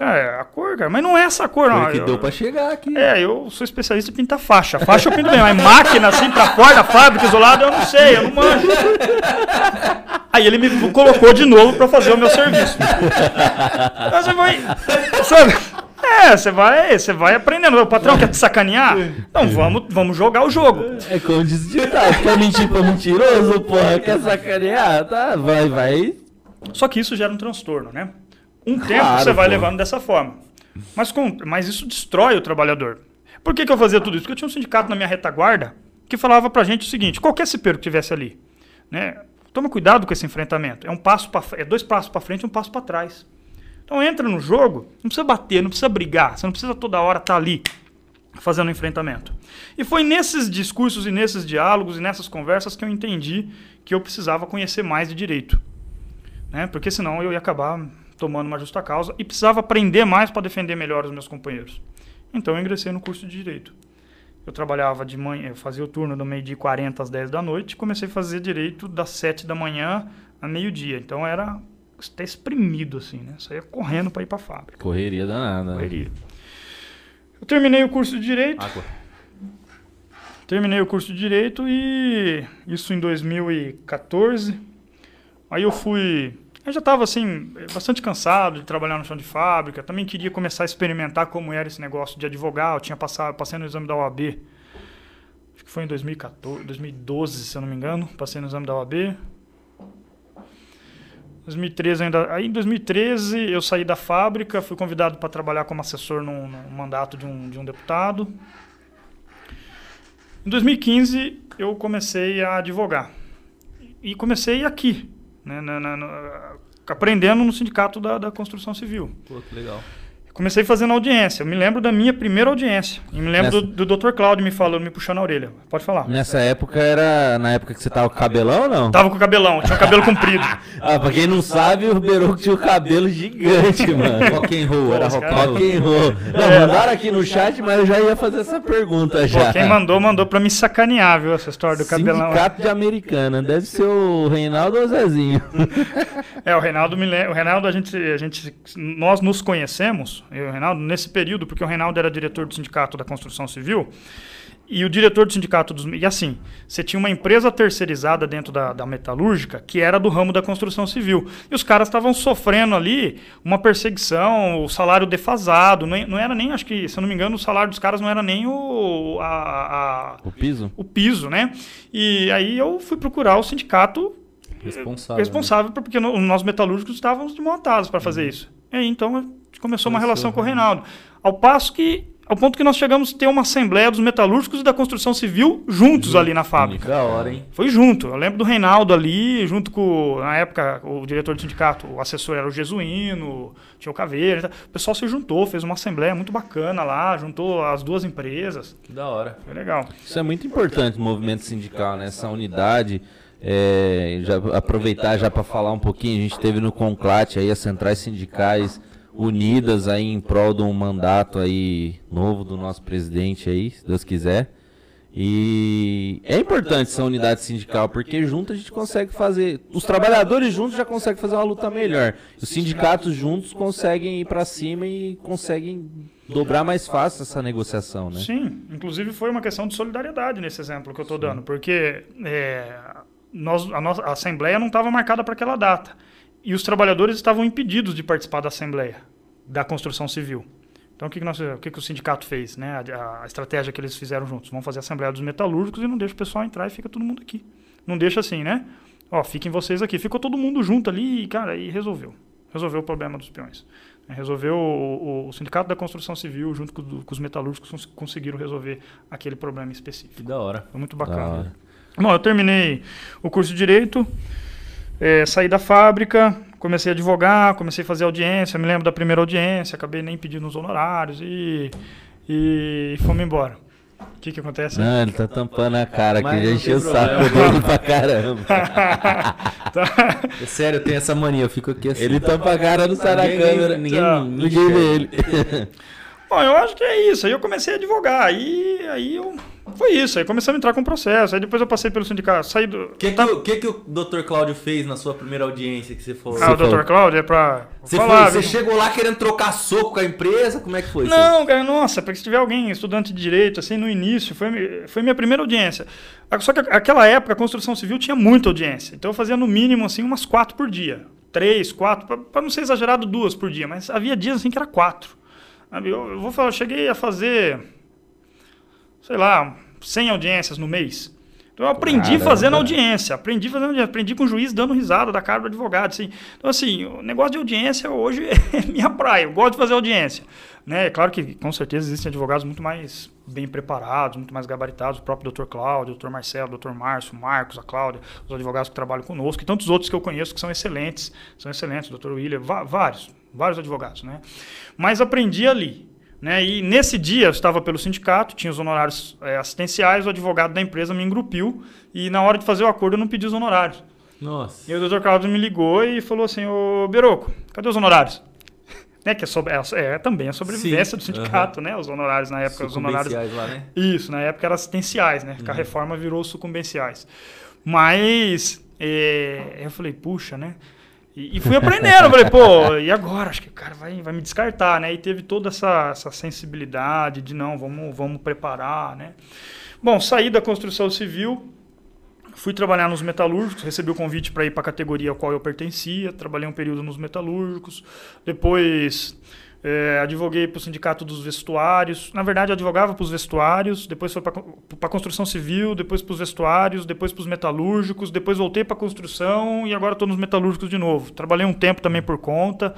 é, a cor, cara, mas não é essa cor, não. Foi que Eu- deu pra chegar aqui. É, eu sou especialista em pintar faixa. Faixa eu pinto bem, mas máquina assim pra fora da fábrica, isolado, eu não sei, eu não manjo. Aí ele me colocou de novo pra fazer o meu serviço. Aí você vai. Sabe? É, você vai, você vai aprendendo. O patrão quer te sacanear? Então vamos, vamos jogar o jogo. É como diz o ditado, quer mentir pra mentiroso, porra, quer sacanear? Tá, vai, vai. Só que isso gera um transtorno, né? Um tempo Claro, você vai pô. levando dessa forma. Mas, com, mas isso destrói o trabalhador. Por que, que eu fazia tudo isso? Porque eu tinha um sindicato na minha retaguarda que falava pra gente o seguinte: qualquer cipeiro que tivesse ali, né? Toma cuidado com esse enfrentamento. É um passo para é dois passos para frente e um passo para trás. Então entra no jogo, não precisa bater, não precisa brigar, você não precisa toda hora estar ali fazendo enfrentamento. E foi nesses discursos e nesses diálogos e nessas conversas que eu entendi que eu precisava conhecer mais de direito né? Porque senão eu ia acabar tomando uma justa causa e precisava aprender mais para defender melhor os meus companheiros. Então eu ingressei no curso de direito. Eu trabalhava de manhã, eu fazia o turno do meio-dia e 40 às 10 da noite, e comecei a fazer direito das 7 da manhã a meio-dia. Então era até exprimido assim, né? Saía correndo para ir para a fábrica. Correria danada. Correria. Eu terminei o curso de direito. Água. Terminei o curso de direito e isso em 2014. Aí eu fui eu já estava assim, bastante cansado de trabalhar no chão de fábrica. Também queria começar a experimentar como era esse negócio de advogado. Eu tinha passado, passei no exame da OAB. Acho que foi em 2014, 2012, se eu não me engano. Passei no exame da OAB. 2013 ainda. Aí em 2013 eu saí da fábrica, fui convidado para trabalhar como assessor num, mandato de um, de um deputado. Em 2015 eu comecei a advogar. E comecei aqui, né, na, na, na, aprendendo no sindicato da, da construção civil. Pô, que legal. Comecei fazendo audiência. Eu me lembro da minha primeira audiência. E me lembro Nessa- do, do Dr. Cláudio me falando, me puxando a orelha. Pode falar. Nessa época era na época que você tava com cabelão ou não? Tava com o cabelão, tinha o cabelo comprido. Ah, pra quem não sabe, o Beroco tinha o cabelo gigante, mano. Rock and roll, era rock and roll. Rock and roll. Não, mandaram aqui no chat, mas eu já ia fazer essa pergunta Pô, já. quem mandou, mandou pra me sacanear, viu, essa história do cabelão. Sindicato de Americana. Deve ser o Reinaldo ou o Zezinho. É, o Reinaldo me lembra. O Reinaldo, a gente, a gente. Nós nos conhecemos, eu e o Reinaldo, nesse período, porque o Reinaldo era diretor do Sindicato da Construção Civil. E o diretor do sindicato dos. E assim, você tinha uma empresa terceirizada dentro da, da metalúrgica que era do ramo da construção civil. E os caras estavam sofrendo ali uma perseguição, o salário defasado. Não, não era nem, acho que, se eu não me engano, o salário dos caras não era nem o, a- a- O piso? o piso, né? E aí eu fui procurar o sindicato Responsável. né? responsável por- porque no- nós metalúrgicos estávamos desmontados para fazer isso. E aí, então, gente começou uma Começou, relação com o né? Reinaldo. Ao passo que, ao ponto que nós chegamos a ter uma assembleia dos metalúrgicos e da construção civil juntos ali na fábrica. Da hora, hein? Foi junto. Eu lembro do Reinaldo ali, junto com, na época, o diretor do sindicato, o assessor era o Jesuíno, tinha o Caveira. e tal. O pessoal se juntou, fez uma assembleia muito bacana lá, juntou as duas empresas. Que da hora. Foi legal. Isso é muito importante, o movimento sindical, né? Essa unidade. É, já aproveitar já para falar um pouquinho, a gente teve no Conclate aí as centrais sindicais unidas aí em prol de um mandato aí novo do nosso presidente aí, se Deus quiser. E é importante essa unidade sindical, porque junto a gente consegue fazer. Os trabalhadores juntos já conseguem fazer uma luta melhor. Os sindicatos juntos conseguem ir para cima e conseguem dobrar mais fácil essa negociação, né? Sim, inclusive foi uma questão de solidariedade nesse exemplo que eu estou dando, porque é, nós, a, nossa, a Assembleia não estava marcada para aquela data. E os trabalhadores estavam impedidos de participar da Assembleia, da construção civil. Então, o que, que, nós, o, que, que o sindicato fez? Né? A, a estratégia que eles fizeram juntos. Vamos fazer a Assembleia dos Metalúrgicos e não deixa o pessoal entrar e fica todo mundo aqui. Não deixa assim, né? Ó, fiquem vocês aqui. Ficou todo mundo junto ali e, cara, e resolveu. Resolveu o problema dos peões. Resolveu o, o- o Sindicato da Construção Civil, junto com, com os metalúrgicos, cons- conseguiram resolver aquele problema específico. Que da hora. Foi muito bacana. Bom, eu terminei o curso de Direito, eh, saí da fábrica, comecei a advogar, comecei a fazer audiência, me lembro da primeira audiência, acabei nem pedindo os honorários e, e fomos embora. O que que acontece? Não, ele tá tampando a cara aqui, já encheu o saco dele pra caramba. Tá. É sério, eu tenho essa mania, eu fico aqui assim. Ele tampa a cara, não sai na Ninguém- câmera. ninguém- Tá. Ninguém vê ele. Bom, eu acho que é isso. Aí eu comecei a advogar. Aí, aí eu... foi isso. Aí começamos a entrar com o processo. Aí depois eu passei pelo sindicato. Saí do. O que, que, o- que, que o Dr. Cláudio fez na sua primeira audiência que você foi? Ah, o falou- Dr. Cláudio é pra. Você, falar, foi, você viu? chegou lá querendo trocar soco com a empresa? Como é que foi isso? Não, cara, nossa, porque se tiver alguém, estudante de direito, assim, no início, foi, foi minha primeira audiência. Só que aquela época a construção civil tinha muita audiência. Então eu fazia no mínimo, assim, umas quatro por dia. Três, quatro, para não ser exagerado, duas por dia. Mas havia dias, assim, que era quatro. Eu, eu vou falar, eu cheguei a fazer, sei lá, 100 audiências no mês. Então eu aprendi Caramba. fazendo audiência, aprendi fazendo audiência, aprendi com o juiz dando risada da cara do advogado, assim. Então assim, o negócio de audiência hoje é minha praia, eu gosto de fazer audiência. Né? É claro que com certeza existem advogados muito mais bem preparados, muito mais gabaritados, o próprio Dr. Cláudio, o Dr. Marcelo, o Dr. Márcio, o Marcos, a Cláudia, os advogados que trabalham conosco, e tantos outros que eu conheço que são excelentes, são excelentes, o Dr. William, vários, vários advogados, né? Mas aprendi ali, né? E nesse dia eu estava pelo sindicato, tinha os honorários eh, assistenciais, o advogado da empresa me engrupiu e na hora de fazer o acordo eu não pedi os honorários. Nossa. E o Dr. Cláudio me ligou e falou assim: Ô Beroco, cadê os honorários? né, que é, sobre, é, é também a sobrevivência Sim, do sindicato, né? Os honorários na época, os honorários lá, né? isso, na época eram assistenciais, né? Que a reforma virou sucumbenciais. Mas é, eu falei, puxa, né? E, e fui aprendendo, falei, pô, e agora? Acho que o cara vai, vai me descartar, né? E teve toda essa, essa sensibilidade de não, vamos, vamos preparar, né? Bom, saí da construção civil, fui trabalhar nos metalúrgicos, recebi o convite para ir para a categoria a qual eu pertencia, trabalhei um período nos metalúrgicos, depois é, advoguei para o sindicato dos vestuários. Na verdade, eu advogava para os vestuários, depois foi para a construção civil, depois para os vestuários, depois para os metalúrgicos, depois voltei para a construção e agora estou nos metalúrgicos de novo. Trabalhei um tempo também por conta.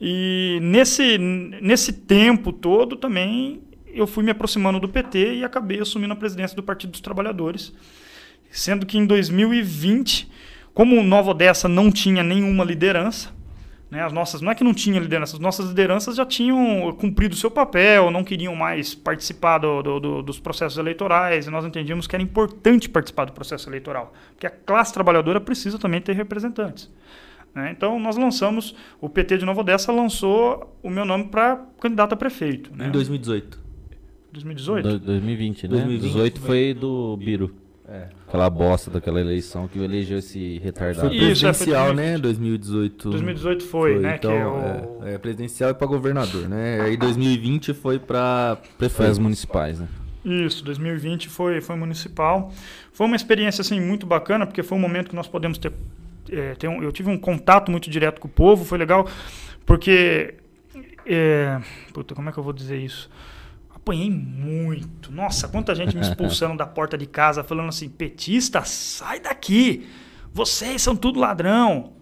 E nesse, nesse tempo todo também eu fui me aproximando do PT e acabei assumindo a presidência do Partido dos Trabalhadores. Sendo que em 2020, como Nova Odessa não tinha nenhuma liderança, né, as nossas, não é que não tinha liderança, as nossas lideranças já tinham cumprido o seu papel, não queriam mais participar do, do, do, dos processos eleitorais, e nós entendíamos que era importante participar do processo eleitoral, porque a classe trabalhadora precisa também ter representantes. Né? Então, nós lançamos, o PT de Nova Odessa lançou o meu nome para candidato a prefeito. Né? Em 2018. 2018? Do- 2020, né? 2020 2018 foi do Biro. É. Aquela bosta daquela eleição que elegeu esse retardado. Foi Isso, é, foi presidencial, 2020. né? 2018. 2018 foi, né? Então, que é o... é, é, presidencial e pra governador, né? Aí 2020 foi pra Foi as prefeito. municipais, né? Isso, 2020 foi, foi municipal. Foi uma experiência assim muito bacana, porque foi um momento que nós podemos ter. é, ter um- eu tive um contato muito direto com o povo, foi legal, porque. É, puta, como é que eu vou dizer isso? Apanhei muito. Nossa, quanta gente me expulsando da porta de casa, falando assim: petista, sai daqui! Vocês são tudo ladrão.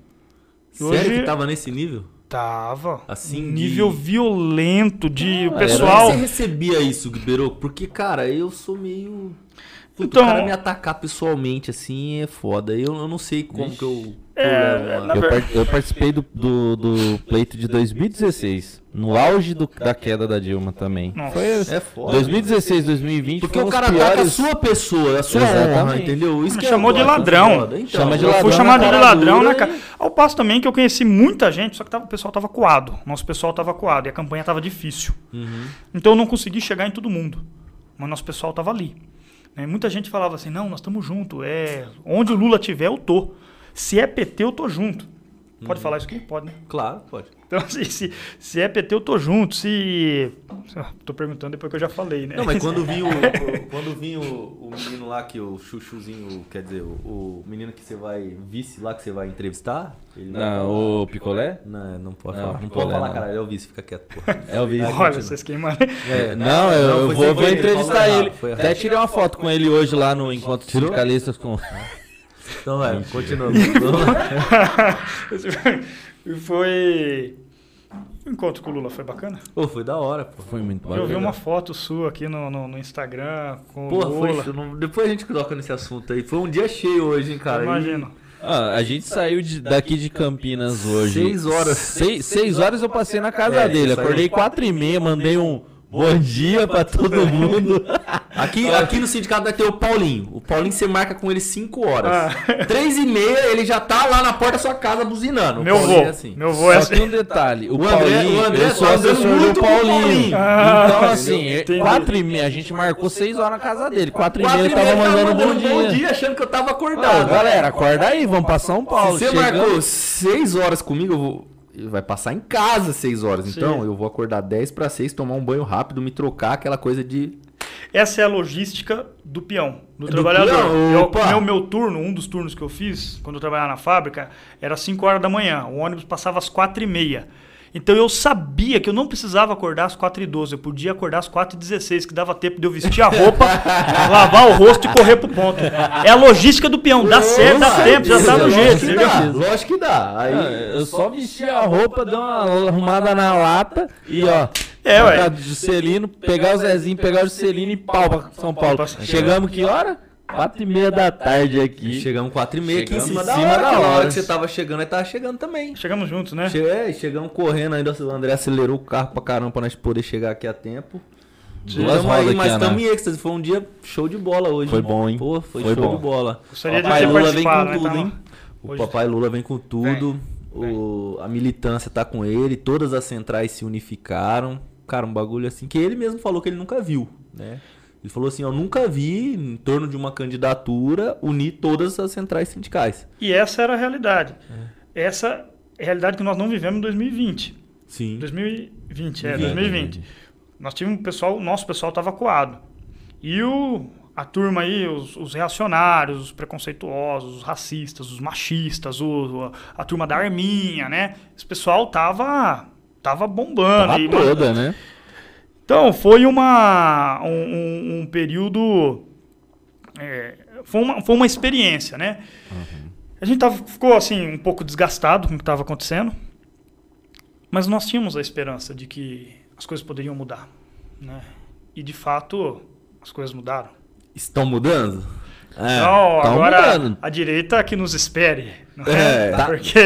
Sério Hoje- que tava nesse nível? Tava. Assim, um de- nível violento de Ah, pessoal. Como é que você recebia isso, Guiberô? Porque, cara, eu sou meio. Puta, Então- o cara me atacar pessoalmente, assim, é foda. Eu, eu não sei como eu. que eu É, a- Eu, eu participei do, do, do pleito de 2016, no auge do- da queda da Dilma também. Nossa. Foi É foda. 2016, 2020 Porque o cara os ataca a piores... sua pessoa, a sua honra, entendeu? Isso é chamou de ladrão. Então, Chama de Eu fui ladrão chamado na de ladrão e- cara. Ao passo também que eu conheci muita gente, só que tava- o pessoal tava coado. Nosso pessoal tava coado e a campanha tava difícil. Uhum. Então eu não consegui chegar em todo mundo. Mas nosso pessoal tava ali. né? muita gente falava assim: não, nós estamos juntos. É, onde o Lula tiver, eu tô. Se é PT, eu tô junto. Pode Uhum. falar isso aqui? Pode, né? Claro, pode. Então, assim, se, se é PT, eu tô junto. Se. Ah, Tô perguntando depois que eu já falei, né? Não, mas quando vinha o, quando vinha o, o menino lá que o chuchuzinho, quer dizer, o, o menino que você vai, vice lá que você vai entrevistar, ele falar- Não, o picolé? Não, não pode Não, falar. Não não pode falar, não. cara. É o vice, fica quieto, porra. É o vídeo. Olha, vocês queimam. É, Não, eu, eu vou, vou entrevistar ele. Até tirei uma foto com ele hoje lá no Encontro Tirou? Sindicalistas com. Então vai, continua. E foi. O encontro com o Lula foi bacana? Pô, foi da hora, pô. Foi muito Eu vi bacana. uma foto sua aqui no, no, no Instagram com Porra, o foi Lula. não- Depois a gente toca nesse assunto aí. Foi um dia cheio hoje, hein, cara. Imagino. Ah, a gente saiu de- daqui de Campinas hoje. Seis horas. Seis, seis horas eu passei na casa É, dele. Acordei quatro e meia, mandei um bom dia pra todo mundo. Aqui, aqui no sindicato vai ter o Paulinho. O Paulinho você marca com ele 5 horas. Ah. Três e meia, ele já tá lá na porta da sua casa buzinando. Meu Paulinho vô. é assim. Meu vô é Só que assim. um detalhe, o, O André- Paulinho, o André eu sou tá andando assessor do Paulinho. Paulinho. Ah, então, assim, entendi. quatro e meia, a gente marcou seis horas na casa dele. Quatro e meia e eu tava meia, mandando tava bom dia. achando que eu tava Ah, acordado. galera, acorda aí, vamos pra São Paulo. Se você Chegamos- marcou 6 horas comigo, eu vou. Vai passar em casa 6 horas. Então, Sim. eu vou acordar 10 para 6, tomar um banho rápido, me trocar, aquela coisa de. Essa é a logística do peão, do, Do trabalhador. peão, Eu- meu, meu turno, um dos turnos que eu fiz, quando eu trabalhava na fábrica, era 5 horas da manhã. O ônibus passava às 4 e meia. Então eu sabia que eu não precisava acordar às 4 e 12 eu podia acordar às 4 e 16 que dava tempo de eu vestir a roupa, lavar o rosto e correr pro ponto. É a logística do peão, dá certo, dá tempo, já tá no jeito. que dá, Lógico que dá. Aí, Ah, Eu só vesti a roupa, dei uma arrumada na lata e ó. É, ué. pegar o Zezinho, pegar o Celino e pau pra São Paulo. Chegamos que hora? Quatro e meia da tarde aqui. chegamos 4 e meia aqui em cima em da cima hora. da hora que você tava chegando, aí tava chegando também. Chegamos juntos, né? Che- É, e chegamos correndo ainda. O André acelerou o carro pra caramba pra nós poder chegar aqui a tempo. Duas rodas aí, mas estamos em êxtase. Foi um dia show de bola hoje. Foi bom, hein? Pô, foi, Foi show bom. de bola. Gostaria de Papai Lula vem com né? tudo, hein? O Hoje- papai Lula vem com tudo. o, a militância tá com ele, todas as centrais se unificaram. Cara, um bagulho assim que ele mesmo falou que ele nunca viu, né? Ele falou assim, eu nunca vi em torno de uma candidatura unir todas as centrais sindicais. E essa era a realidade. Essa é a realidade que nós não vivemos em 2020. Sim. 2020, é, 2020. Nós tivemos um pessoal, o nosso pessoal estava coado. E o, a turma aí, os, os reacionários, os preconceituosos, os racistas, os machistas, o, a turma da arminha, né? Esse pessoal tava, tava bombando. Tava aí, toda, né? Então, foi uma, um, um- período. é, foi, uma, foi uma experiência, né? A gente tava, ficou assim, um pouco desgastado com o que estava acontecendo, mas nós tínhamos a esperança de que as coisas poderiam mudar. Né? E de fato, as coisas mudaram. Estão mudando? É. então, agora mudando. a direita que nos espere. É, é? tá. Porque.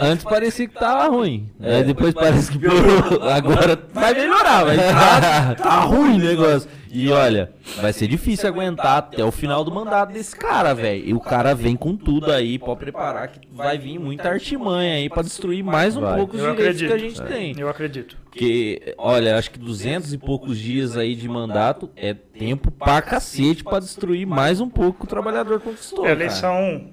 Antes parecia que tava ruim. Aí depois parece que piorou. Agora vai melhorar, mas tá, tá ruim o negócio. E olha, vai ser difícil aguentar até o final do mandato desse cara, velho. E o cara vem com tudo aí, pode preparar que vai vir muita artimanha aí pra destruir mais um Vai. pouco os Eu direitos que a acredito. gente tem. Eu acredito. Porque, olha, acho que 200 e poucos dias aí de mandato é tempo pra cacete pra destruir mais um pouco o trabalhador conquistou. a cara. eleição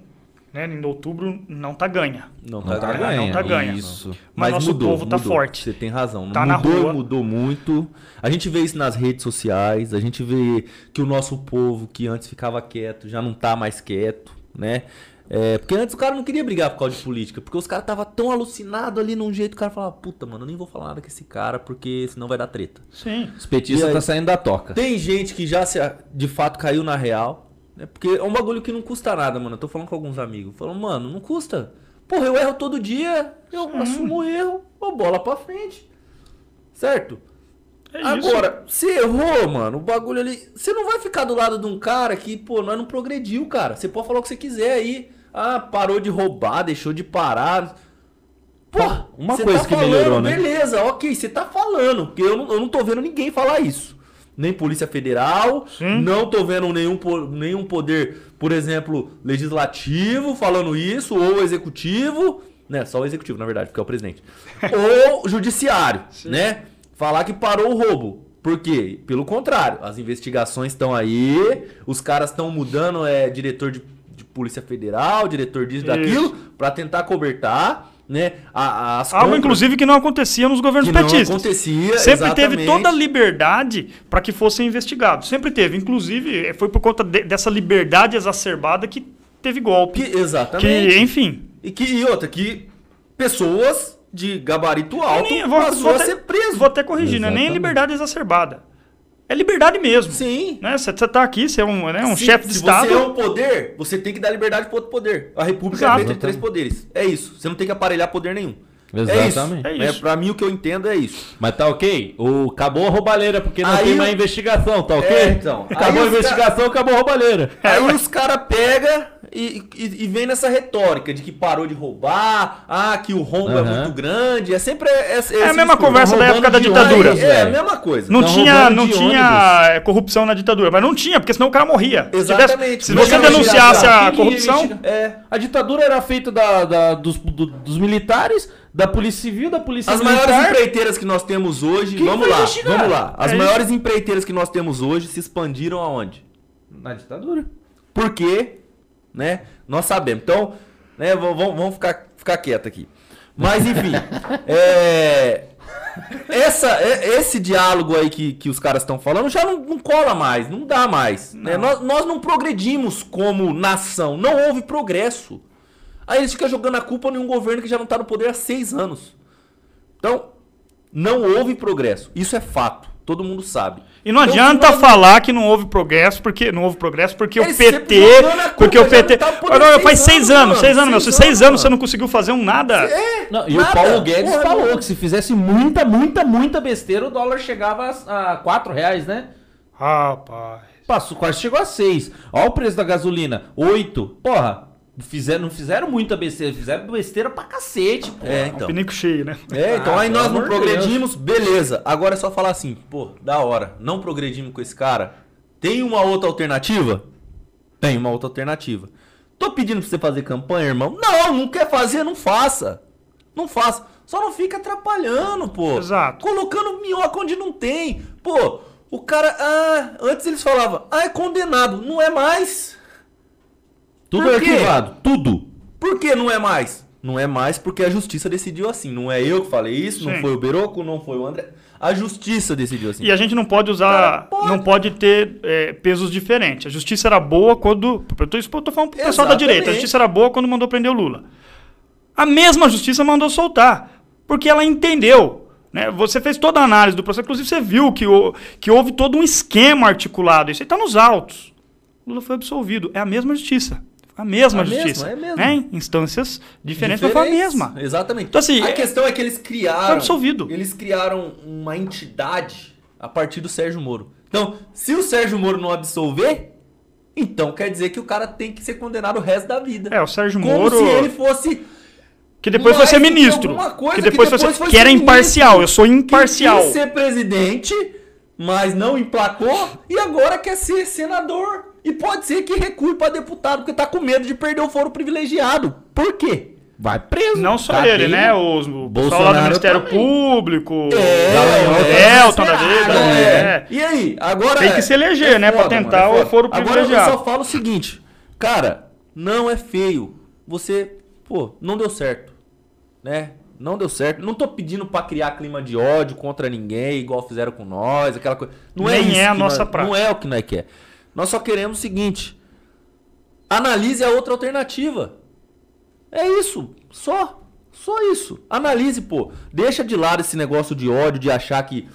né, em outubro não tá ganha. Não Não tá ganha, ganha. não tá ganha. Isso. Mas nosso povo tá forte. Você tem razão. Tá na mudou, rua. mudou muito. A gente vê isso nas redes sociais. A gente vê que o nosso povo, que antes ficava quieto, já não tá mais quieto, né? É, porque antes o cara não queria brigar por causa de política, porque os caras estavam tão alucinados ali num jeito, o cara falava, puta, mano, eu nem vou falar nada com esse cara, porque senão vai dar treta. Sim. Os petistas tá saindo da toca. Tem gente que já se, de fato caiu na real, né? Porque é um bagulho que não custa nada, mano. Eu tô falando com alguns amigos. Falando, mano, não custa. Porra, eu erro todo dia, eu assumo o erro, vou bola pra frente. Certo? É isso. Agora, se errou, mano, o bagulho ali. Você não vai ficar do lado de um cara que, pô, nós não progrediu, cara. Você pode falar o que você quiser aí. Ah, parou de roubar, deixou de parar. Porra, Uma você coisa tá que falando, melhorou, né? Beleza, ok, você tá falando. Porque eu não, eu não tô vendo ninguém falar isso. Nem Polícia Federal, Sim. não tô vendo nenhum, nenhum poder, por exemplo, legislativo falando isso, ou executivo, né? Só o executivo, na verdade, porque é o presidente. ou judiciário, né? Falar que parou o roubo. Por quê? Pelo contrário, as investigações estão aí, os caras estão mudando é, diretor de, de Polícia Federal, diretor disso, Isso. daquilo, pra tentar cobertar, né? a- Algo, compras inclusive, que não acontecia nos governos que não petistas. acontecia, Sempre teve exatamente. toda a liberdade para que fossem investigados. Sempre teve. Inclusive, eh, foi por conta de- dessa liberdade exacerbada que teve golpe. Que, Que, exatamente. enfim. E, que, e outra, que pessoas de gabarito alto nem- vou- passou vou a até- ser preso. Vou até corrigir, não é nem Exatamente. liberdade exacerbada. É liberdade mesmo. Sim. Né? Você tá aqui, você é um, né, um Se- chefe de se Estado. você é um poder, você tem que dar liberdade para outro poder. A república Exato. é feita de três poderes. É isso. Você não tem que aparelhar poder nenhum. Exatamente. É É isso. É, isso. pra mim, o que eu entendo é isso. Mas tá ok? O, acabou a roubalheira, porque não Aí tem mais investigação, tá ok? É, então. Acabou Aí a investigação, acabou a roubalheira. É, Aí os caras pegam e, e, e vem nessa retórica de que parou de roubar, ah, que o rombo é Aham. muito grande. É sempre esse, É a esse mesma discurso. conversa da época da ditadura. ônibus, É, é a mesma coisa. Não tinha, não tinha corrupção na ditadura, mas não tinha, porque senão o cara morria. Se Exatamente. Se Não você tinha denunciasse a ia corrupção? É. A ditadura era feita da, da- dos, do- dos militares, da polícia civil, da polícia As militar. maiores empreiteiras que nós temos hoje, Quem vamos lá, investigar? vamos lá. As É maiores empreiteiras que nós temos hoje se expandiram aonde? Na ditadura. Porque, né? Nós sabemos. Então, né? Vamos, vamos ficar, ficar quieto aqui. Mas enfim, é, essa, é- esse diálogo aí que, que os caras estão falando já não, não cola mais, não dá mais. né? Nós, nós não progredimos como nação, não houve progresso. Aí eles ficam jogando a culpa em um governo que já não está no poder há seis anos. Então, não houve progresso. Isso é fato. Todo mundo sabe. E não Então, adianta nós- falar que não houve progresso, porque não houve progresso, porque Eles o PT, culpa, porque o PT, não tá seis faz seis anos, mano, seis anos, meu, se seis seis anos, você mano. não conseguiu fazer um nada, É, Não, e nada. o Paulo Guedes Porra, falou não. que se fizesse muita, muita, muita besteira, o dólar chegava a, a 4 reais, né? rapaz. Passou, quase chegou a 6. Olha o preço da gasolina, 8. Porra, fizeram, não fizeram muita besteira, fizeram besteira pra cacete. Pô. É, Um então. pinico cheio, né? É, então Ah, aí nós não progredimos, beleza. Agora é só falar assim, pô, da hora, não progredimos com esse cara. Tem uma outra alternativa? Tem uma outra alternativa. Tô pedindo pra você fazer campanha, irmão? Não, não quer fazer, não faça. Não faça. Só não fica atrapalhando, pô. Exato. Colocando minhoca onde não tem. Pô, o cara. Ah, antes eles falavam, ah, é condenado. Não é mais. Tudo Por quê? arquivado, tudo. Por que não é mais? Não é mais porque a justiça decidiu assim. Não é eu que falei isso, não Sim. foi o Beroco, não foi o André. A justiça decidiu assim. E a gente não pode usar, Cara, pode. não pode ter é, pesos diferentes. A justiça era boa quando. Eu tô, eu tô falando pro pessoal da Exatamente. direita. A justiça era boa quando mandou prender o Lula. A mesma justiça mandou soltar. Porque ela entendeu. Né? Você fez toda a análise do processo. Inclusive, você viu que, o- que houve todo um esquema articulado. Isso aí está nos autos. Lula foi absolvido. É a mesma justiça. A mesma A mesma, justiça. é mesmo. Né? Instâncias diferentes, mas foi a Diferentes. mesma. Exatamente. Então, assim, a é- questão é que eles criaram. Foi absolvido. Eles criaram uma entidade a partir do Sérgio Moro. Então, se o Sérgio Moro não absolver, então quer dizer que o cara tem que ser condenado o resto da vida. É, o Sérgio Como Moro. se ele fosse. Que depois foi ser que ministro. Que que depois, foi depois ser, foi que era ser imparcial. ministro, Eu sou imparcial. Que quis ser presidente, mas não emplacou e agora quer ser senador. E pode ser que recue pra deputado, porque tá com medo de perder o foro privilegiado. Por quê? Vai preso. Não só Cadeia. ele, né? Os, o pessoal lá do Ministério também. Público. Dallagnol o tá Elton da vida. É. É. E aí? Agora. Tem que se eleger, né, pra tentar mano, é o foro Agora eu privilegiado. só falo o seguinte, cara, não é feio. Você, pô, não deu certo, né? Não deu certo. Não tô pedindo pra criar clima de ódio contra ninguém, igual fizeram com nós, aquela coisa. Não é Nem isso é a que nossa nós- prática. Não é o que nós quer. Nós só queremos o seguinte: analise a outra alternativa. É isso, só. Só isso. Analise, pô. Deixa de lado esse negócio de ódio, de achar que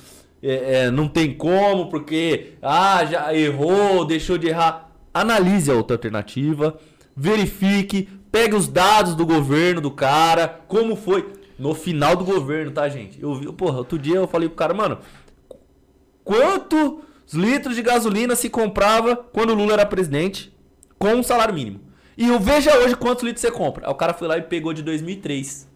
é, é, não tem como, porque ah, já errou, deixou de errar. Analise a outra alternativa, verifique, pegue os dados do governo do cara, como foi no final do governo, tá, gente? Eu vi, porra, outro dia eu falei pro cara, mano, quantos litros de gasolina se comprava quando o Lula era presidente com um salário mínimo? E eu veja hoje quantos litros você compra. Aí o cara foi lá e pegou de 2003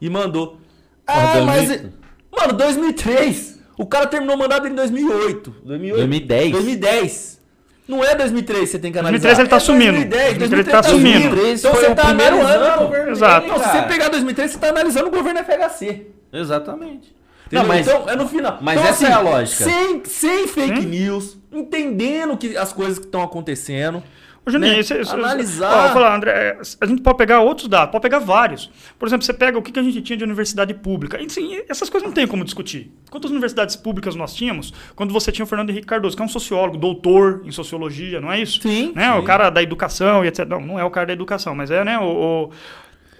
e mandou. Ah, mas. 2000. Mano, 2003. O cara terminou o mandato em 2008. 2008. 2010. 2010. Não é 2003 que você tem que analisar. 2003 ele tá é assumindo. 2010, 2003 ele tá assumindo. 2003 Então foi você tá ano analisando. governo Exato. dele, Então, se você pegar 2003, você tá analisando o governo FHC. Exatamente. Entendeu? Não, mas, então, é no final. mas Então, essa é a lógica. Sem, sem fake Hum? news, entendendo que as coisas que estão acontecendo. Ô, Juninho, né? isso, isso, Analisar. Ó, eu vou falar, André, a gente pode pegar outros dados, pode pegar vários. Por exemplo, você pega o que que a gente tinha de universidade pública. E, assim, essas coisas não tem como discutir. Quantas universidades públicas nós tínhamos quando você tinha o Fernando Henrique Cardoso, que é um sociólogo, doutor em sociologia, não é isso? Sim, Né? O sim. cara da educação e etc. Não, não é o cara da educação, mas é, né? O, o,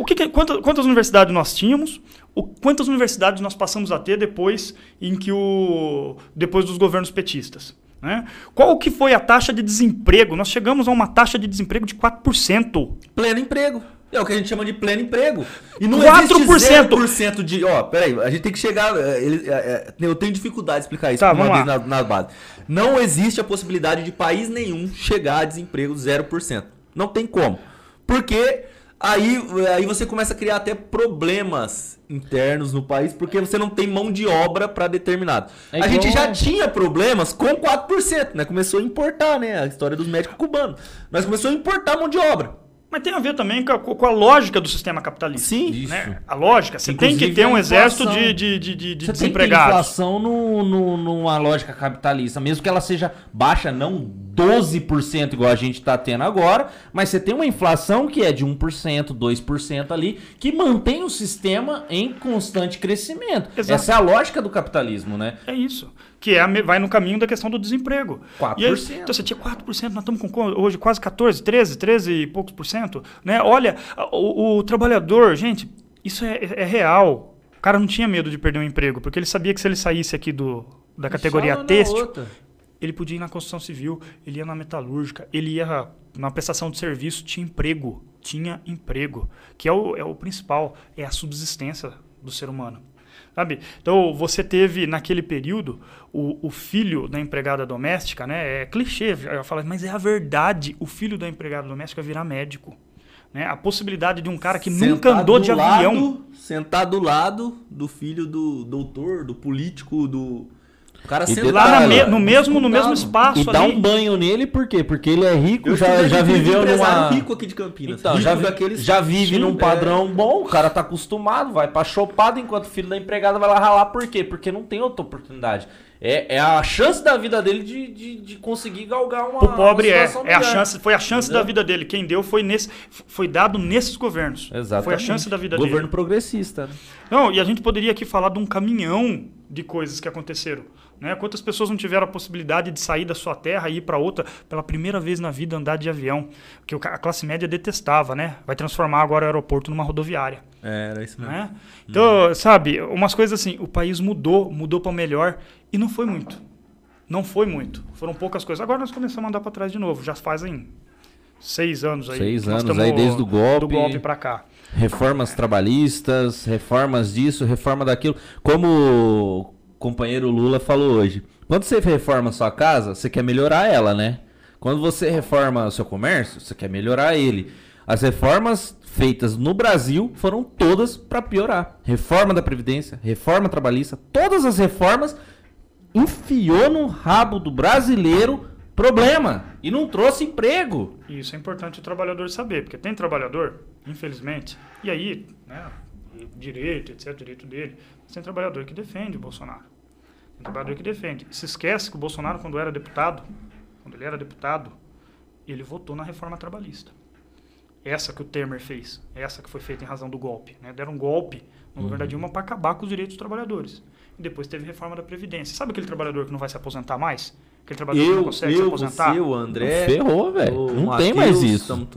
o que que- quantas, quantas universidades nós tínhamos? O, quantas universidades nós passamos a ter depois em que o depois dos governos petistas? Né? Qual que foi a taxa de desemprego? Nós chegamos a uma taxa de desemprego de 4%. Pleno emprego. É o que a gente chama de pleno emprego. E não 4%. existe 0% de... Ó, peraí, a gente tem que chegar... é, ele- é, é, eu tenho dificuldade de explicar isso Tá, uma vez na, na base. Não existe a possibilidade de país nenhum chegar a desemprego 0%. Não tem como. Porque aí, aí você começa a criar até problemas internos no país, porque você não tem mão de obra para determinado. É a gente já tinha problemas com 4%, né? Começou a importar, né? A história dos médicos cubanos. Nós começou a importar mão de obra. Mas tem a ver também com a, com a lógica do sistema capitalista. Sim. Isso. Né? A lógica, você tem Inclusive, que ter um exército de, de, de, de- de Você tem que ter desempregados. inflação no, no- numa lógica capitalista, mesmo que ela seja baixa, não 12% igual a gente está tendo agora, mas você tem uma inflação que é de 1%, 2% ali, que mantém o sistema em constante crescimento. Exato. Essa é a lógica do capitalismo, né? É isso. Que é, a vai no caminho da questão do desemprego. 4%. E aí, então você tinha 4%, nós estamos com co- hoje quase 14, 13, 13 e poucos por cento. Né? Olha, o, o trabalhador, gente, isso é, é real. O cara não tinha medo de perder um emprego, porque ele sabia que se ele saísse aqui do, da categoria têxtil, outra. Ele podia ir na construção civil, ele ia na metalúrgica, ele ia na prestação de serviço, tinha emprego. Tinha emprego. Que é o, é o principal, é a subsistência do ser humano. Sabe? Então, você teve, naquele período, o, o filho da empregada doméstica, né? É clichê, eu falo, mas é a verdade. O filho da empregada doméstica virar médico. Né? A possibilidade de um cara que nunca Sentar andou do de lado- avião. Sentar do lado do filho do doutor, do político, do. O cara E senta Lá me- no mesmo, no mesmo espaço E dá ali. um banho nele, por quê? Porque ele é rico, Eu já, já viveu numa... rico aqui de Campinas. Então, rico já, vi- daqueles- já vive Sim, num é. padrão bom, o cara tá acostumado, vai pra chopada, enquanto o filho da empregada vai lá ralar. Por quê? Porque não tem outra oportunidade. É, é a chance da vida dele de, de, de conseguir galgar uma. O pobre uma é, é a chance, foi a chance Entendeu? da vida dele. Quem deu foi nesse, foi dado nesses governos. Exatamente. Foi a chance da vida Governo dele. progressista. né? Não, e a gente poderia aqui falar de um caminhão de coisas que aconteceram. Né? Quantas pessoas não tiveram a possibilidade de sair da sua terra e ir para outra pela primeira vez na vida andar de avião? Que a classe média detestava, né? Vai transformar agora o aeroporto numa rodoviária. É, era isso mesmo. Né? Então, sabe, umas coisas assim, o país mudou, mudou para melhor e não foi muito. Não foi muito. Foram poucas coisas. Agora nós começamos a andar para trás de novo. Já fazem seis anos aí. Seis anos aí desde o golpe. Do golpe para cá. Reformas trabalhistas, reformas disso, reforma daquilo. Como companheiro Lula falou hoje. Quando você reforma a sua casa, você quer melhorar ela, né? Quando você reforma o seu comércio, você quer melhorar ele. As reformas feitas no Brasil foram todas para piorar. Reforma da Previdência, reforma trabalhista, todas as reformas enfiou no rabo do brasileiro problema e não trouxe emprego. Isso é importante o trabalhador saber, porque tem trabalhador, infelizmente, e aí, né, direito, etc, direito dele, mas tem trabalhador que defende o Bolsonaro. Tem trabalhador que defende. Se esquece que o Bolsonaro, quando era deputado, quando ele era deputado, ele votou na reforma trabalhista. Essa que o Temer fez, essa que foi feita em razão do golpe. Né? Deram um golpe no governo da Dilma para acabar com os direitos dos trabalhadores. E depois teve reforma da Previdência. Sabe aquele trabalhador que não vai se aposentar mais? Aquele trabalhador que não Eu, consegue se eu, aposentar? você, o André. Ferrou, velho. Não tem mais isso.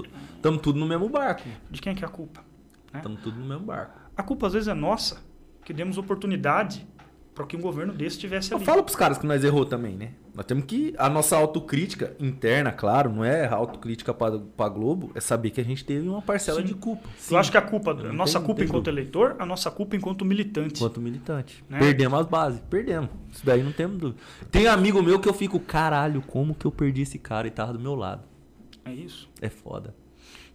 Tamo tudo no mesmo barco. De quem é que é a culpa? né? Tamo tudo no mesmo barco. A culpa às vezes é nossa, que demos oportunidade para que um governo desse tivesse Eu ali. falo pros caras que nós errou também, né? Nós temos que. A nossa autocrítica interna, claro, não é autocrítica pra, pra Globo, é saber que a gente teve uma parcela Sim. de culpa. Eu acho que a culpa, a nossa tem- culpa tem enquanto dúvida. eleitor, a nossa culpa enquanto militante. Enquanto militante. Né? Perdemos as bases. Perdemos. Isso daí não temos dúvida. Tem amigo meu que eu fico, caralho, como que eu perdi esse cara e tava do meu lado? É isso. É foda.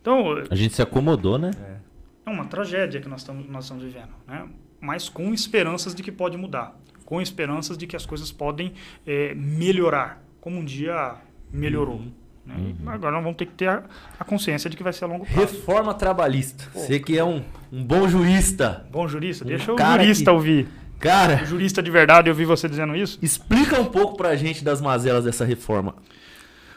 Então, A gente se acomodou, né? é uma tragédia que nós estamos, nós estamos vivendo, né? Mas com esperanças de que pode mudar, com esperanças de que as coisas podem eh, melhorar, como um dia melhorou. Uhum. né? E Agora nós vamos ter que ter a, a consciência de que vai ser a longo prazo. Reforma trabalhista. Você que é um, um bom jurista. Bom jurista, deixa o jurista que- ouvir. Cara, O jurista de verdade, eu vi você dizendo isso. Explica um pouco pra gente das mazelas dessa reforma.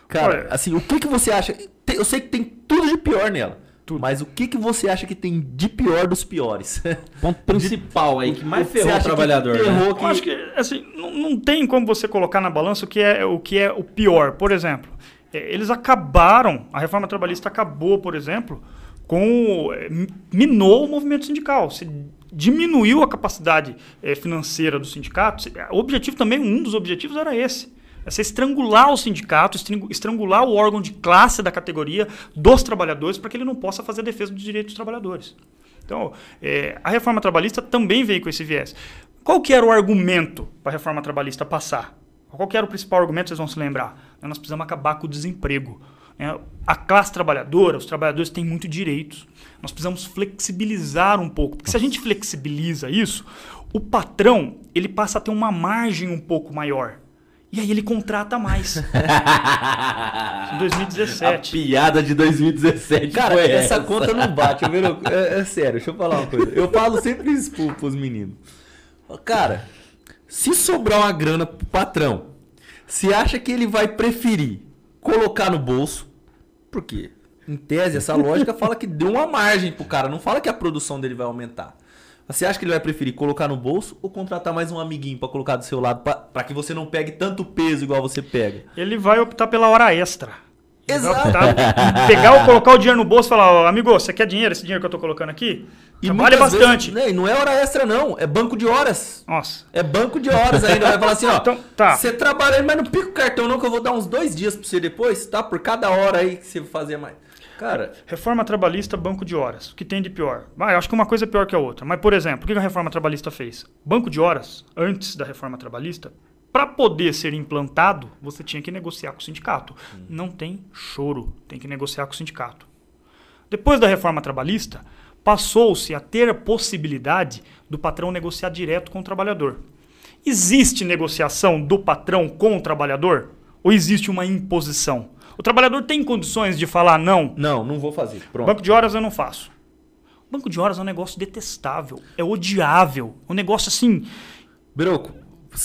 Cara, Olha- assim, o que que você acha? Eu sei que tem tudo de pior nela. Tudo. Mas o que que você acha que tem de pior dos piores? Ponto principal aí, que mais que ferrou o acha que trabalhador. né? ferrou Eu acho que assim, não, não tem como você colocar na balança o que é o, que é o pior. Por exemplo, eh, eles acabaram, a reforma trabalhista acabou, por exemplo, com. mi- minou o movimento sindical. Se diminuiu a capacidade eh, financeira do sindicato. Se- O objetivo também, um dos objetivos era esse. É você estrangular o sindicato, estrangu- estrangular o órgão de classe da categoria dos trabalhadores para que ele não possa fazer a defesa dos direitos dos trabalhadores. Então, eh, a reforma trabalhista também veio com esse viés. Qual que era o argumento para a reforma trabalhista passar? Qual que era o principal argumento, vocês vão se lembrar? Nós precisamos acabar com o desemprego. né? A classe trabalhadora, os trabalhadores têm muitos direitos. Nós precisamos flexibilizar um pouco. Porque se a gente flexibiliza isso, o patrão ele passa a ter uma margem um pouco maior. E aí ele contrata mais. Em A 2017. piada de 2017 Cara, foi essa, essa. conta não bate. eu viro- é, é sério, deixa eu falar uma coisa. Eu falo sempre isso pro, pros meninos. Cara, se sobrar uma grana pro patrão, você acha que ele vai preferir colocar no bolso? Por quê? Em tese, essa lógica fala que deu uma margem pro cara, não fala que a produção dele vai aumentar. Você acha que ele vai preferir colocar no bolso ou contratar mais um amiguinho pra colocar do seu lado pra que você não pegue tanto peso igual você pega? Ele vai optar pela hora extra. Exato. em pegar ou colocar o dinheiro no bolso e falar, ó, amigo, você quer dinheiro? Esse dinheiro que eu tô colocando aqui? Trabalha muitas bastante. Vezes, né, e não é hora extra, não. É banco de horas. Nossa. É banco de horas ainda. Vai falar assim, ó. Então, tá. Você trabalha, mas não pica o cartão, não, que eu vou dar uns dois dias pra você depois, tá? Por cada hora aí que você fazer mais. Cara, Reforma trabalhista, banco de horas. O que tem de pior? Ah, eu acho que uma coisa é pior que a outra. Mas, por exemplo, o que a reforma trabalhista fez? Banco de horas, antes da reforma trabalhista, para poder ser implantado, você tinha que negociar com o sindicato. Não tem choro, tem que negociar com o sindicato. Depois da reforma trabalhista, passou-se a ter a possibilidade do patrão negociar direto com o trabalhador. Existe negociação do patrão com o trabalhador? Ou existe uma imposição? O trabalhador tem condições de falar não? Não, não vou fazer. Pronto. Banco de horas eu não faço. Banco de horas é um negócio detestável, é odiável, um negócio assim. Broco,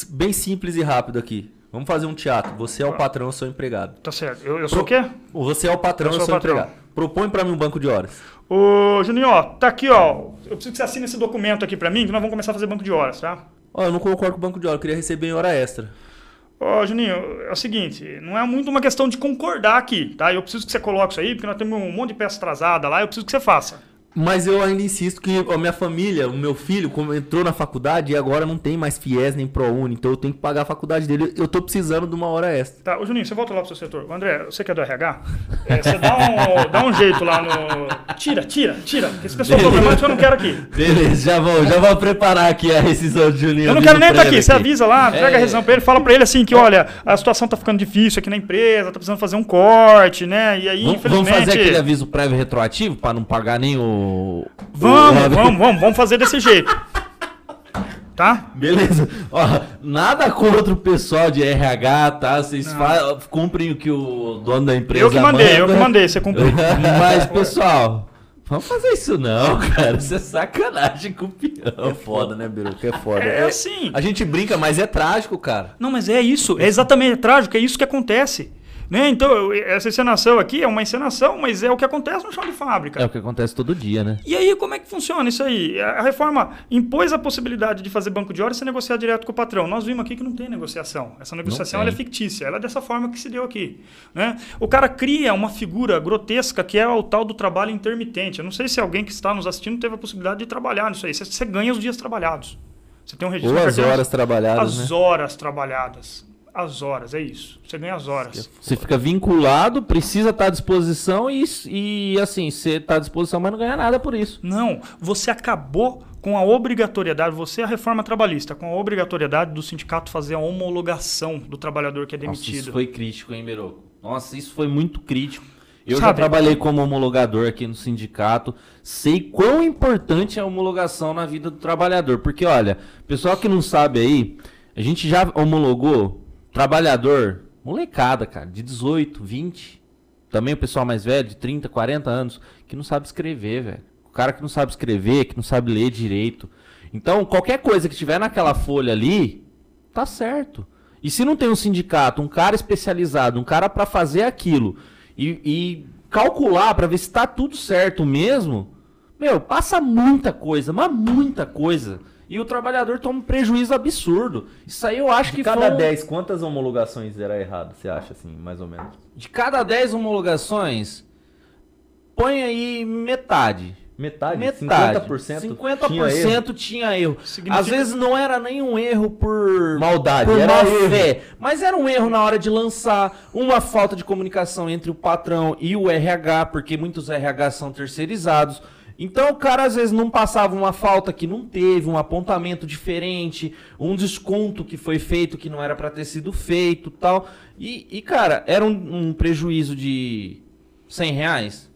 bem simples e rápido aqui. Vamos fazer um teatro. Você é o patrão, eu sou o empregado. Tá certo. Eu, eu sou o quê? Você é o patrão, Eu eu sou sou o patrão. empregado. Propõe pra mim um banco de horas. Ô, Juninho, ó, tá aqui, ó. Eu preciso que você assine esse documento aqui pra mim, que nós vamos começar a fazer banco de horas, tá? Ó, eu não concordo com o banco de horas, eu queria receber em hora extra. Ô, Juninho, é o seguinte, não é muito uma questão de concordar aqui, tá? Eu preciso que você coloque isso aí, porque nós temos um monte de peça atrasada lá, eu preciso que você faça. Mas eu ainda insisto que a minha família, o meu filho, como entrou na faculdade e agora não tem mais FIES nem ProUni, então eu tenho que pagar a faculdade dele. Eu tô precisando de uma hora extra. Tá, ô Juninho, você volta lá pro seu setor. André, você que é do RH? É, você dá um, dá um jeito lá no. Tira, tira, tira. Esse pessoal problemático eu não quero aqui. Beleza, já vou, já vou preparar aqui a rescisão de Juninho. Eu não quero nem estar prévio aqui. Você avisa lá, entrega a rescisão pra ele, fala pra ele assim que, olha, a situação tá ficando difícil aqui na empresa, tá precisando fazer um corte, né? E aí, Vamos, vamos infelizmente. fazer aquele aviso prévio retroativo pra não pagar nem o. Vamos, o- vamos, vamos, vamos fazer desse jeito. Tá? Beleza. Ó, nada contra o pessoal de RH, tá? Vocês fa- cumprem o que o dono da empresa Eu que mandei, eu que manda. mandei, você cumpriu. Mas, pessoal, vamos fazer isso não, cara. Isso é sacanagem com o peão. É foda, né, Biruca? É foda. É assim. A gente brinca, mas é trágico, cara. Não, mas é isso, é exatamente trágico, é isso que acontece. Né? Então, essa encenação aqui é uma encenação, mas é o que acontece no chão de fábrica. É o que acontece todo dia, né? E aí, como é que funciona isso aí? A reforma impôs a possibilidade de fazer banco de horas e se negociar direto com o patrão. Nós vimos aqui que não tem negociação. Essa negociação é fictícia. Ela é dessa forma que se deu aqui. Né? O cara cria uma figura grotesca que é o tal do trabalho intermitente. Eu não sei se alguém que está nos assistindo teve a possibilidade de trabalhar nisso aí. Você, você ganha os dias trabalhados. Você tem um registro Ou as horas trabalhadas, As né? horas trabalhadas. As horas, é isso. Você ganha as horas. Você fica vinculado, precisa estar à disposição e, e assim, você está à disposição, mas não ganha nada por isso. Não, você acabou com a obrigatoriedade, você é a reforma trabalhista, com a obrigatoriedade do sindicato fazer a homologação do trabalhador que é Nossa, demitido. isso foi crítico, hein, Beroco? Nossa, isso foi muito crítico. Eu já Sabe- trabalhei como homologador aqui no sindicato, sei quão importante é a homologação na vida do trabalhador. Porque, olha, pessoal que não sabe aí, a gente já homologou trabalhador, molecada, cara, de 18, 20, também o pessoal mais velho, de 30, 40 anos, que não sabe escrever, velho. O cara que não sabe escrever, que não sabe ler direito. Então, qualquer coisa que tiver naquela folha ali, tá certo. E se não tem um sindicato, um cara especializado, um cara para fazer aquilo e, e calcular para ver se tá tudo certo mesmo, meu, passa muita coisa, mas muita coisa. E o trabalhador toma um prejuízo absurdo. Isso aí eu acho De que cada foi um- 10, quantas homologações era errado, você acha, assim, mais ou menos? De cada 10 homologações, põe aí metade. Metade? Metade. 50%? 50% tinha erro? tinha erro. Significa- Às vezes não era nem um erro por Maldade, por era má erro. fé, mas era um erro na hora de lançar, uma falta de comunicação entre o patrão e o RH, porque muitos RH são terceirizados. Então o cara às vezes não passava uma falta que não teve, um apontamento diferente, um desconto que foi feito que não era para ter sido feito, tal. E, e, cara, era um, um prejuízo de 100 reais.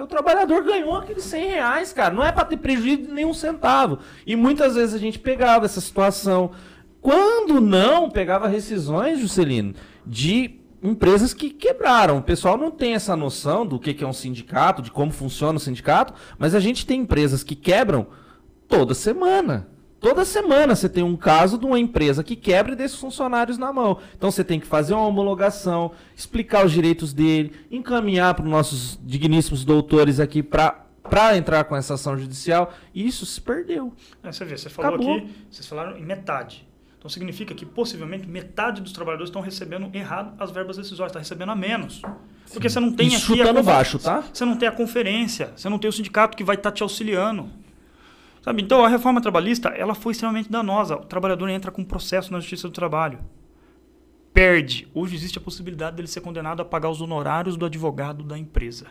O trabalhador ganhou aqueles 100 reais, cara. Não é para ter prejuízo de nenhum centavo. E muitas vezes a gente pegava essa situação. Quando não, pegava rescisões, Juscelino, de empresas que quebraram. O pessoal não tem essa noção do que que é um sindicato, de como funciona o sindicato, mas a gente tem empresas que quebram toda semana. Toda semana você tem um caso de uma empresa que quebra e desses funcionários na mão. Então você tem que fazer uma homologação, explicar os direitos dele, encaminhar para os nossos digníssimos doutores aqui para para entrar com essa ação judicial. E isso se perdeu. É, você vê, você falou Acabou. aqui, vocês falaram em metade. Então significa que possivelmente metade dos trabalhadores estão recebendo errado as verbas decisórias, está recebendo a menos. Porque você não tem E aqui chutando confer- baixo, tá? Você não tem a conferência, você não tem o sindicato que vai estar te auxiliando. Sabe? Então a reforma trabalhista, ela foi extremamente danosa. O trabalhador entra com processo na Justiça do Trabalho. Perde. Hoje existe a possibilidade dele ser condenado a pagar os honorários do advogado da empresa.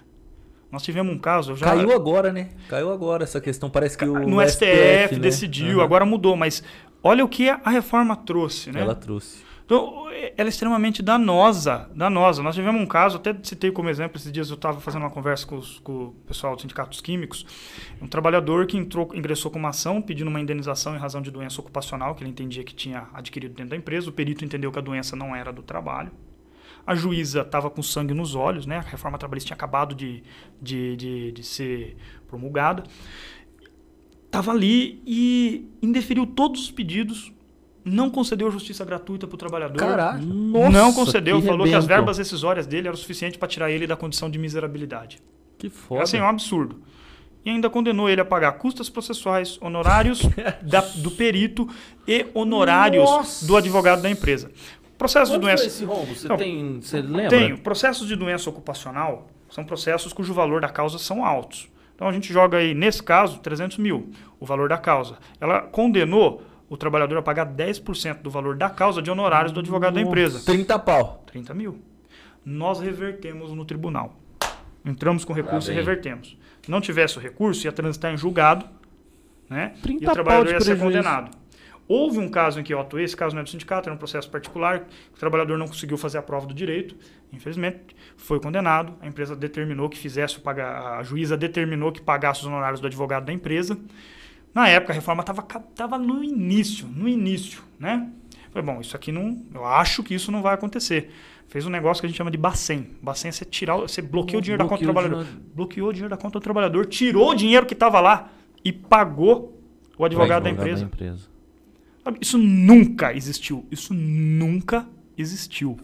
Nós tivemos um caso, já Caiu agora, né? Caiu agora essa questão. Parece que o no STF, né? decidiu, Aham. agora mudou, mas olha o que a reforma trouxe, né? Ela trouxe. Então, ela é extremamente danosa, danosa. Nós tivemos um caso, até citei como exemplo, esses dias eu estava fazendo uma conversa com, os, com, o pessoal dos sindicatos químicos, um trabalhador que entrou, ingressou com uma ação pedindo uma indenização em razão de doença ocupacional, que ele entendia que tinha adquirido dentro da empresa, o perito entendeu que a doença não era do trabalho, a juíza estava com sangue nos olhos, né? a reforma trabalhista tinha acabado de, de, de, de ser promulgada, estava ali e indeferiu todos os pedidos, não concedeu justiça gratuita para o trabalhar. Caralho. Nossa, não concedeu, que falou rebento. que as verbas rescisórias dele eram suficientes para tirar ele da condição de miserabilidade. Que foda. Assim, é um absurdo. E ainda condenou ele a pagar custas processuais, honorários da, do perito e honorários Nossa. do advogado da empresa. Processo Quanto de doença. esse rombo? Você, não, tem, você lembra? Tenho. Processos de doença ocupacional são processos cujo valor da causa são altos. Então a gente joga aí, nesse caso, 300 mil, o valor da causa. Ela condenou o trabalhador a pagar 10% do valor da causa de honorários do advogado Nossa. da empresa. 30 pau. 30 mil. Nós revertemos no tribunal. Entramos com recurso ah, e revertemos. Se não tivesse o recurso, ia transitar em julgado, né? e o trabalhador ia ser condenado. Houve um caso em que eu atuei, esse caso não é do sindicato, era um processo particular, o trabalhador não conseguiu fazer a prova do direito, infelizmente, foi condenado, a empresa determinou que fizesse o pagar, a juíza determinou que pagasse os honorários do advogado da empresa, na época, a reforma estava no início, no início, né? Falei, bom, isso aqui não. Eu acho que isso não vai acontecer. Fez um negócio que a gente chama de Bacen. Bacen é você tirar, você bloqueou o dinheiro da conta do trabalhador. Dinheiro... Bloqueou o dinheiro da conta do trabalhador, tirou o dinheiro que estava lá e pagou o advogado, da empresa. da empresa. Isso nunca existiu. Isso nunca existiu.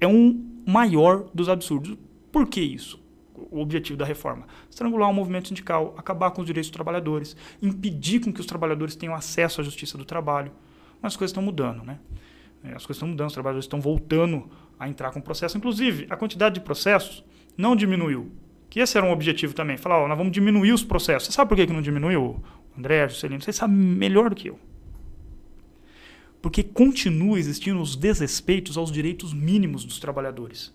É um maior dos absurdos. Por que isso? o objetivo da reforma? Estrangular o movimento sindical, acabar com os direitos dos trabalhadores, impedir com que os trabalhadores tenham acesso à justiça do trabalho. Mas as coisas estão mudando, né? É, as coisas estão mudando, os trabalhadores estão voltando a entrar com o processo. Inclusive, a quantidade de processos não diminuiu. Que esse era um objetivo também. Falar, ó, nós vamos diminuir os processos. Você sabe por que, que não diminuiu, André, Juscelino? Você sabe melhor do que eu. Porque continua existindo os desrespeitos aos direitos mínimos dos trabalhadores.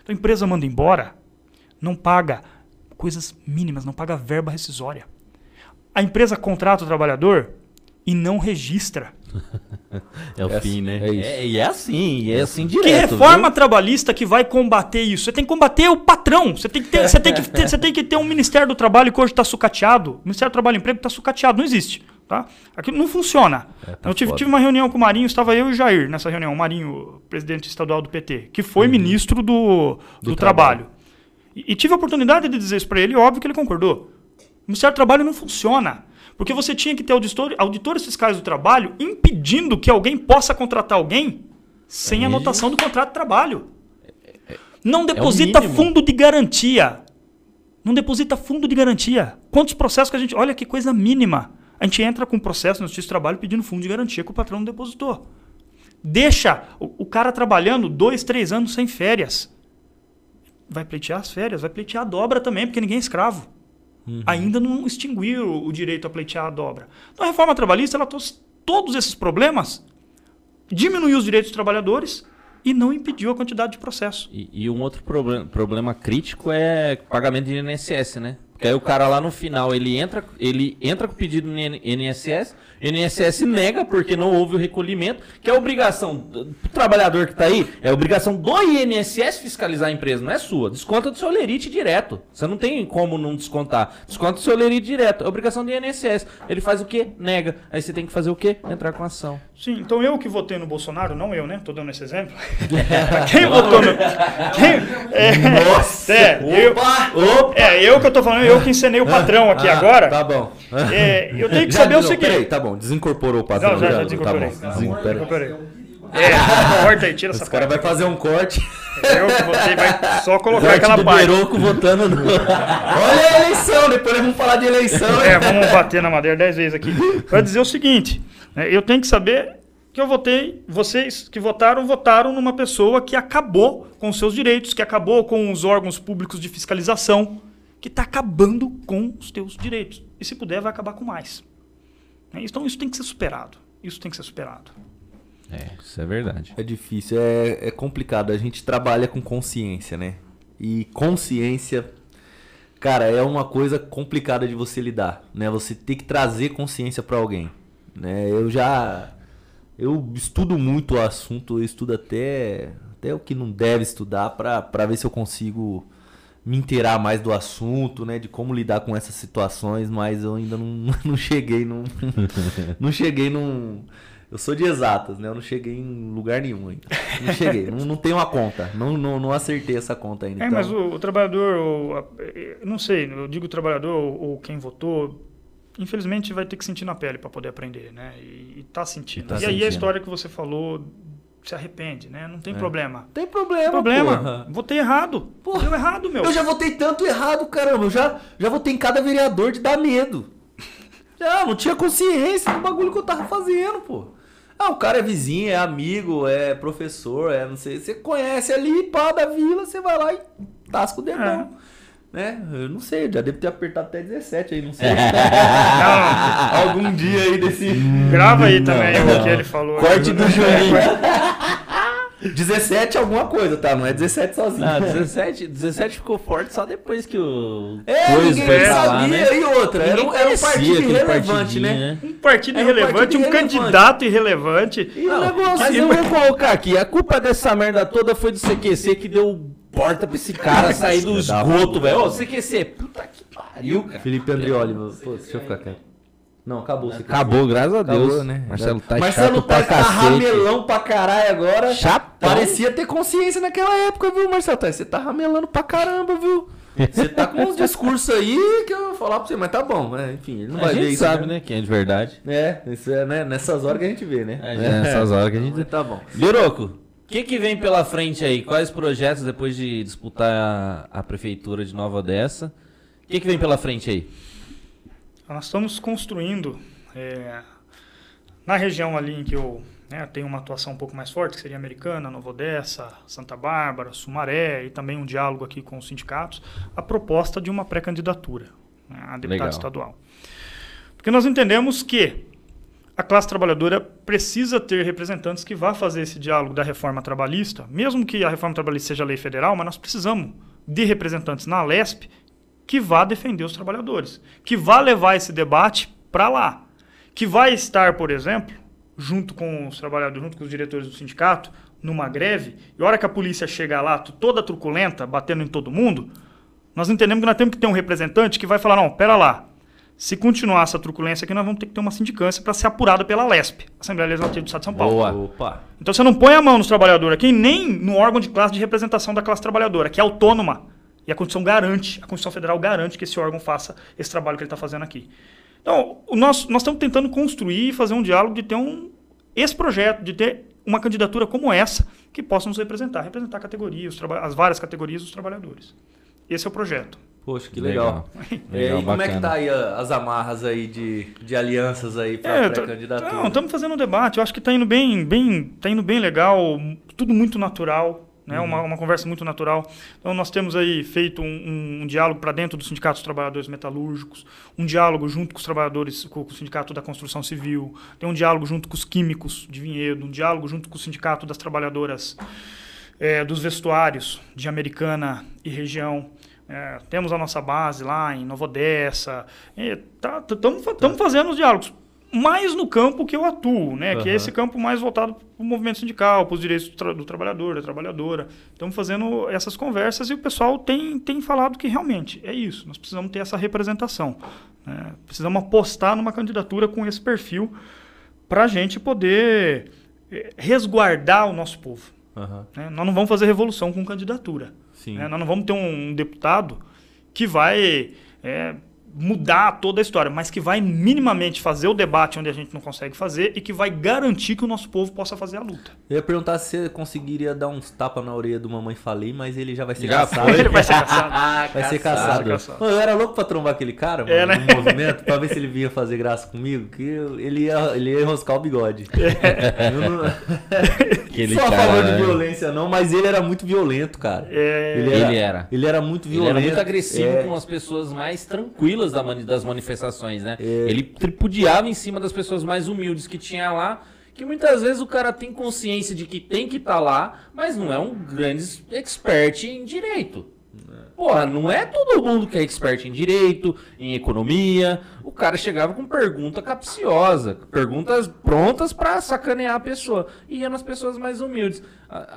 Então a empresa manda embora, não paga coisas mínimas, não paga verba rescisória. A empresa contrata o trabalhador e não registra. é o é fim, assim, né? É, é, e é assim, é assim direto. Que reforma viu? trabalhista que vai combater isso? Você tem que combater o patrão. Você tem que ter, você tem que ter, você tem que ter um Ministério do Trabalho que hoje está sucateado. O Ministério do Trabalho e Emprego está sucateado. Não existe. Tá? Aquilo não funciona. É, tá eu tive, tive, uma reunião com o Marinho, estava eu e o Jair nessa reunião. O Marinho, presidente estadual do PT, que foi uhum. ministro do, do, do trabalho. trabalho. E, tive a oportunidade de dizer isso para ele, óbvio que ele concordou. O Ministério do Trabalho não funciona. Porque você tinha que ter auditor, auditores fiscais do trabalho impedindo que alguém possa contratar alguém sem anotação do contrato de trabalho. Não é deposita é fundo de garantia. Não deposita fundo de garantia. Quantos processos que a gente. Olha que coisa mínima. A gente entra com um processo no Justiça do Trabalho pedindo fundo de garantia que o patrão não depositou. Deixa o, o cara trabalhando dois, três anos sem férias vai pleitear as férias, vai pleitear a dobra também, porque ninguém é escravo. Uhum. Ainda não extinguiu o direito a pleitear a dobra. Então a reforma trabalhista ela trouxe todos esses problemas, diminuiu os direitos dos trabalhadores e não impediu a quantidade de processo. E, e um outro problem, problema crítico é pagamento de INSS, né? Porque aí o cara lá no final, ele entra, ele entra com o pedido no INSS, INSS nega porque não houve o recolhimento, que é obrigação do trabalhador que está aí, é obrigação do INSS fiscalizar a empresa, não é sua. Desconta do seu lerite direto. Você não tem como não descontar. Desconta do seu lerite direto. É obrigação do INSS. Ele faz o quê? Nega. Aí você tem que fazer o quê? Entrar com ação. Sim, então eu que votei no Bolsonaro, não eu, né? Tô dando esse exemplo. quem votou no. Quem... É, Nossa! É, opa, eu, opa. é, eu que eu tô falando, eu que encenei o patrão aqui ah, agora. Tá bom. É, eu tenho que saber o seguinte. Peraí, tá bom desincorporou o padrão. Não, já, já desincorporei. Tá bom. Desincorporei. É, corta aí, tira essa Esse cara vai fazer um corte. Eu que votei, vai só colocar aquela do parte. Beroco votando no... Olha a eleição, depois vamos falar de eleição. É, vamos bater na madeira dez vezes aqui. Para dizer o seguinte, né, eu tenho que saber que eu votei, vocês que votaram, votaram numa pessoa que acabou com os seus direitos, que acabou com os órgãos públicos de fiscalização, que está acabando com os teus direitos. E se puder, vai acabar com mais. Né? Então isso tem que ser superado. Isso tem que ser superado. É, isso é verdade. É difícil, é, é complicado. A gente trabalha com consciência, né? E consciência, cara, é uma coisa complicada de você lidar, né? Você tem que trazer consciência para alguém, né? Eu já eu estudo muito o assunto, eu estudo até, até o que não deve estudar pra ver se eu consigo me inteirar mais do assunto, né? De como lidar com essas situações, mas eu ainda não, não cheguei num. não cheguei num. Eu sou de exatas, né? Eu não cheguei em lugar nenhum ainda. Não cheguei. não, não tenho uma conta. Não, não, não acertei essa conta ainda. É, então... mas o, o trabalhador, o, a, não sei, eu digo trabalhador ou, ou quem votou, infelizmente vai ter que sentir na pele para poder aprender, né? E, e tá sentindo. E, tá e aí a história que você falou se arrepende, né? Não tem é. problema. Tem problema, problema. Porra. Votei errado. Porra. Deu errado, meu. Eu já votei tanto errado, caramba. Eu já, já votei em cada vereador de dar medo. Já, não tinha consciência do bagulho que eu tava fazendo, pô. Ah, o cara é vizinho, é amigo, é professor, é não sei. Você conhece ali, pá, da vila, você vai lá e tasca o dedão. É. Né? Eu não sei, já devo ter apertado até 17 aí, não sei. não, algum dia aí desse. Grava aí também não, o que ele falou. Corte do Juninho. 17 alguma coisa, tá? Não é 17 sozinho. Não, 17, 17 ficou forte só depois que o. É, ninguém foi sabia. Lá, né? E outra, era, um, era um partido irrelevante, né? né? Um partido irrelevante, um, um candidato irrelevante. E não, negócio, mas eu vou colocar aqui: a culpa dessa merda toda foi do CQC que deu porta pra esse cara sair do esgoto, velho. Ô, CQC, puta que pariu, cara. Felipe Andrioli, pô, deixa eu ficar quieto. Não, acabou. Acabou, graças a Deus. Acabou, né? Marcelo tá Marcelo chato tá, pra tá ramelão pra caralho agora. Chato. Parecia ter consciência naquela época, viu, Marcelo? Você tá ramelando pra caramba, viu? Você tá com uns discursos aí que eu vou falar pra você, mas tá bom, né? Enfim, ele não a vai ver isso. Gente sabe, né? Quem é de verdade. É, isso é né? nessas horas que a gente vê, né? É, nessas horas que a gente. Tá bom. Liroco, o que, que vem pela frente aí? Quais projetos depois de disputar a, a prefeitura de Nova Odessa? O que, que vem pela frente aí? Nós estamos construindo é, na região ali em que eu né, tenho uma atuação um pouco mais forte, que seria Americana, Nova Odessa, Santa Bárbara, Sumaré e também um diálogo aqui com os sindicatos, a proposta de uma pré-candidatura né, a deputado Legal. estadual. Porque nós entendemos que a classe trabalhadora precisa ter representantes que vá fazer esse diálogo da reforma trabalhista, mesmo que a reforma trabalhista seja lei federal, mas nós precisamos de representantes na LESP que vá defender os trabalhadores, que vá levar esse debate para lá, que vai estar, por exemplo, junto com os trabalhadores, junto com os diretores do sindicato, numa greve, e a hora que a polícia chega lá, toda truculenta, batendo em todo mundo, nós entendemos que nós temos que ter um representante que vai falar, não, pera lá, se continuar essa truculência aqui, nós vamos ter que ter uma sindicância para ser apurada pela LESP, Assembleia Legislativa do Estado de São Paulo. Boa. Opa. Então você não põe a mão nos trabalhadores aqui, nem no órgão de classe de representação da classe trabalhadora, que é autônoma. E a Constituição garante, a Constituição Federal garante que esse órgão faça esse trabalho que ele está fazendo aqui. Então, nós, nós estamos tentando construir e fazer um diálogo de ter um, esse projeto, de ter uma candidatura como essa, que possa nos representar, representar a categoria, os as várias categorias dos trabalhadores. Esse é o projeto. Poxa, que legal. legal. legal e como é que tá aí as amarras aí de, de alianças aí para é, pré-candidatura? Não, estamos fazendo um debate. Eu acho que está indo bem, bem, tá indo bem legal, tudo muito natural né? Uhum. Uma, uma conversa muito natural. Então, nós temos aí feito um, um, um diálogo para dentro do Sindicato dos Trabalhadores Metalúrgicos, um diálogo junto com os trabalhadores, com o Sindicato da Construção Civil, tem um diálogo junto com os químicos de Vinhedo, um diálogo junto com o Sindicato das Trabalhadoras é, dos Vestuários de Americana e região. É, temos a nossa base lá em Nova Odessa. Estamos é, tá, fazendo os diálogos mais no campo que eu atuo, né? Uhum. Que é esse campo mais voltado para o movimento sindical, para os direitos do, tra do, trabalhador, da trabalhadora. Estamos fazendo essas conversas e o pessoal tem, tem falado que realmente é isso. Nós precisamos ter essa representação. Né? Precisamos apostar numa candidatura com esse perfil para a gente poder eh, resguardar o nosso povo. Uhum. Né? Nós não vamos fazer revolução com candidatura. Né? Nós não vamos ter um deputado que vai é, mudar toda a história, mas que vai minimamente fazer o debate onde a gente não consegue fazer e que vai garantir que o nosso povo possa fazer a luta. Eu ia perguntar se você conseguiria dar uns tapas na orelha do Mamãe Falei, mas ele já vai ser já caçado. Ele vai ser caçado. vai ser caçado. caçado. Mano, eu era louco pra trombar aquele cara, mano, é, né? no movimento, pra ver se ele vinha fazer graça comigo, que ele ia, ele ia enroscar o bigode. É. Eu não... Só a favor de violência não, mas ele era muito violento, cara. É... Ele, era, ele era. Ele era muito violento. Ele era muito agressivo é. com as pessoas mais tranquilas da, das manifestações, né? É. Ele tripudiava em cima das pessoas mais humildes que tinha lá, que muitas vezes o cara tem consciência de que tem que estar tá lá, mas não é um grande expert em direito. Porra, não é todo mundo que é expert em direito, em economia. O cara chegava com pergunta capciosa, perguntas prontas pra sacanear a pessoa. E ia nas pessoas mais humildes.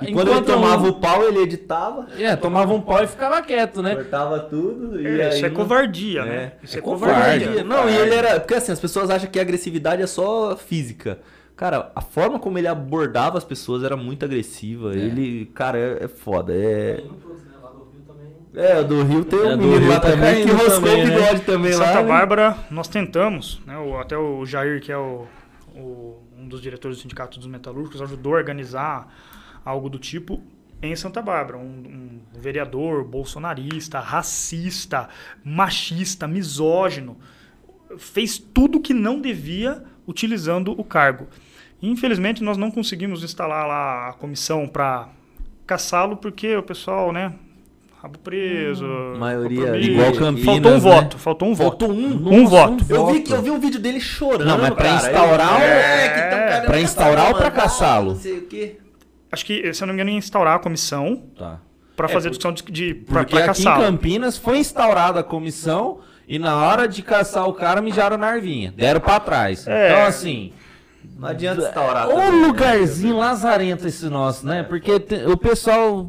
E quando ele enquanto tomava um- o pau, ele editava, É, tomava um pau e ficava quieto, né? cortava tudo e É, aí isso é não- covardia, né? É, Isso é, é covardia. covardia. Não, e ele era. Porque assim, as pessoas acham que a agressividade é só física. Cara, a forma como ele abordava as pessoas era muito agressiva. Ele, cara, é, é foda. É. É, do Rio tem É, um menino Rio lá tá também que roscou também, o né? bigode também Em lá. Santa né? Bárbara, nós tentamos, né, o- até o Jair, que é o, o- um dos diretores do Sindicato dos Metalúrgicos, ajudou a organizar algo do tipo em Santa Bárbara. Um, um vereador bolsonarista, racista, machista, misógino, fez tudo que não devia utilizando o cargo. Infelizmente, nós não conseguimos instalar lá a comissão para caçá-lo, porque o pessoal, né, rabo preso, maioria compromisso. igual Campinas, faltou um né? voto, faltou um Faltou voto. um? Um voto. Eu vi, que, eu vi um vídeo dele chorando. Não, mas pra cara. instaurar É, que tão querendo Pra instaurar ou pra mandar, caçá-lo? Não sei o quê. Acho que, se eu não me engano, ia instaurar a comissão Tá. para É, fazer por- discussão de, de pra, Porque pra aqui em. Campinas foi instaurada a comissão e na hora de caçar o cara mijaram na arvinha. Deram pra trás. É. Então, assim. Não adianta instaurar. Também, né? lugarzinho lazarento esse nosso, né? Porque te- o pessoal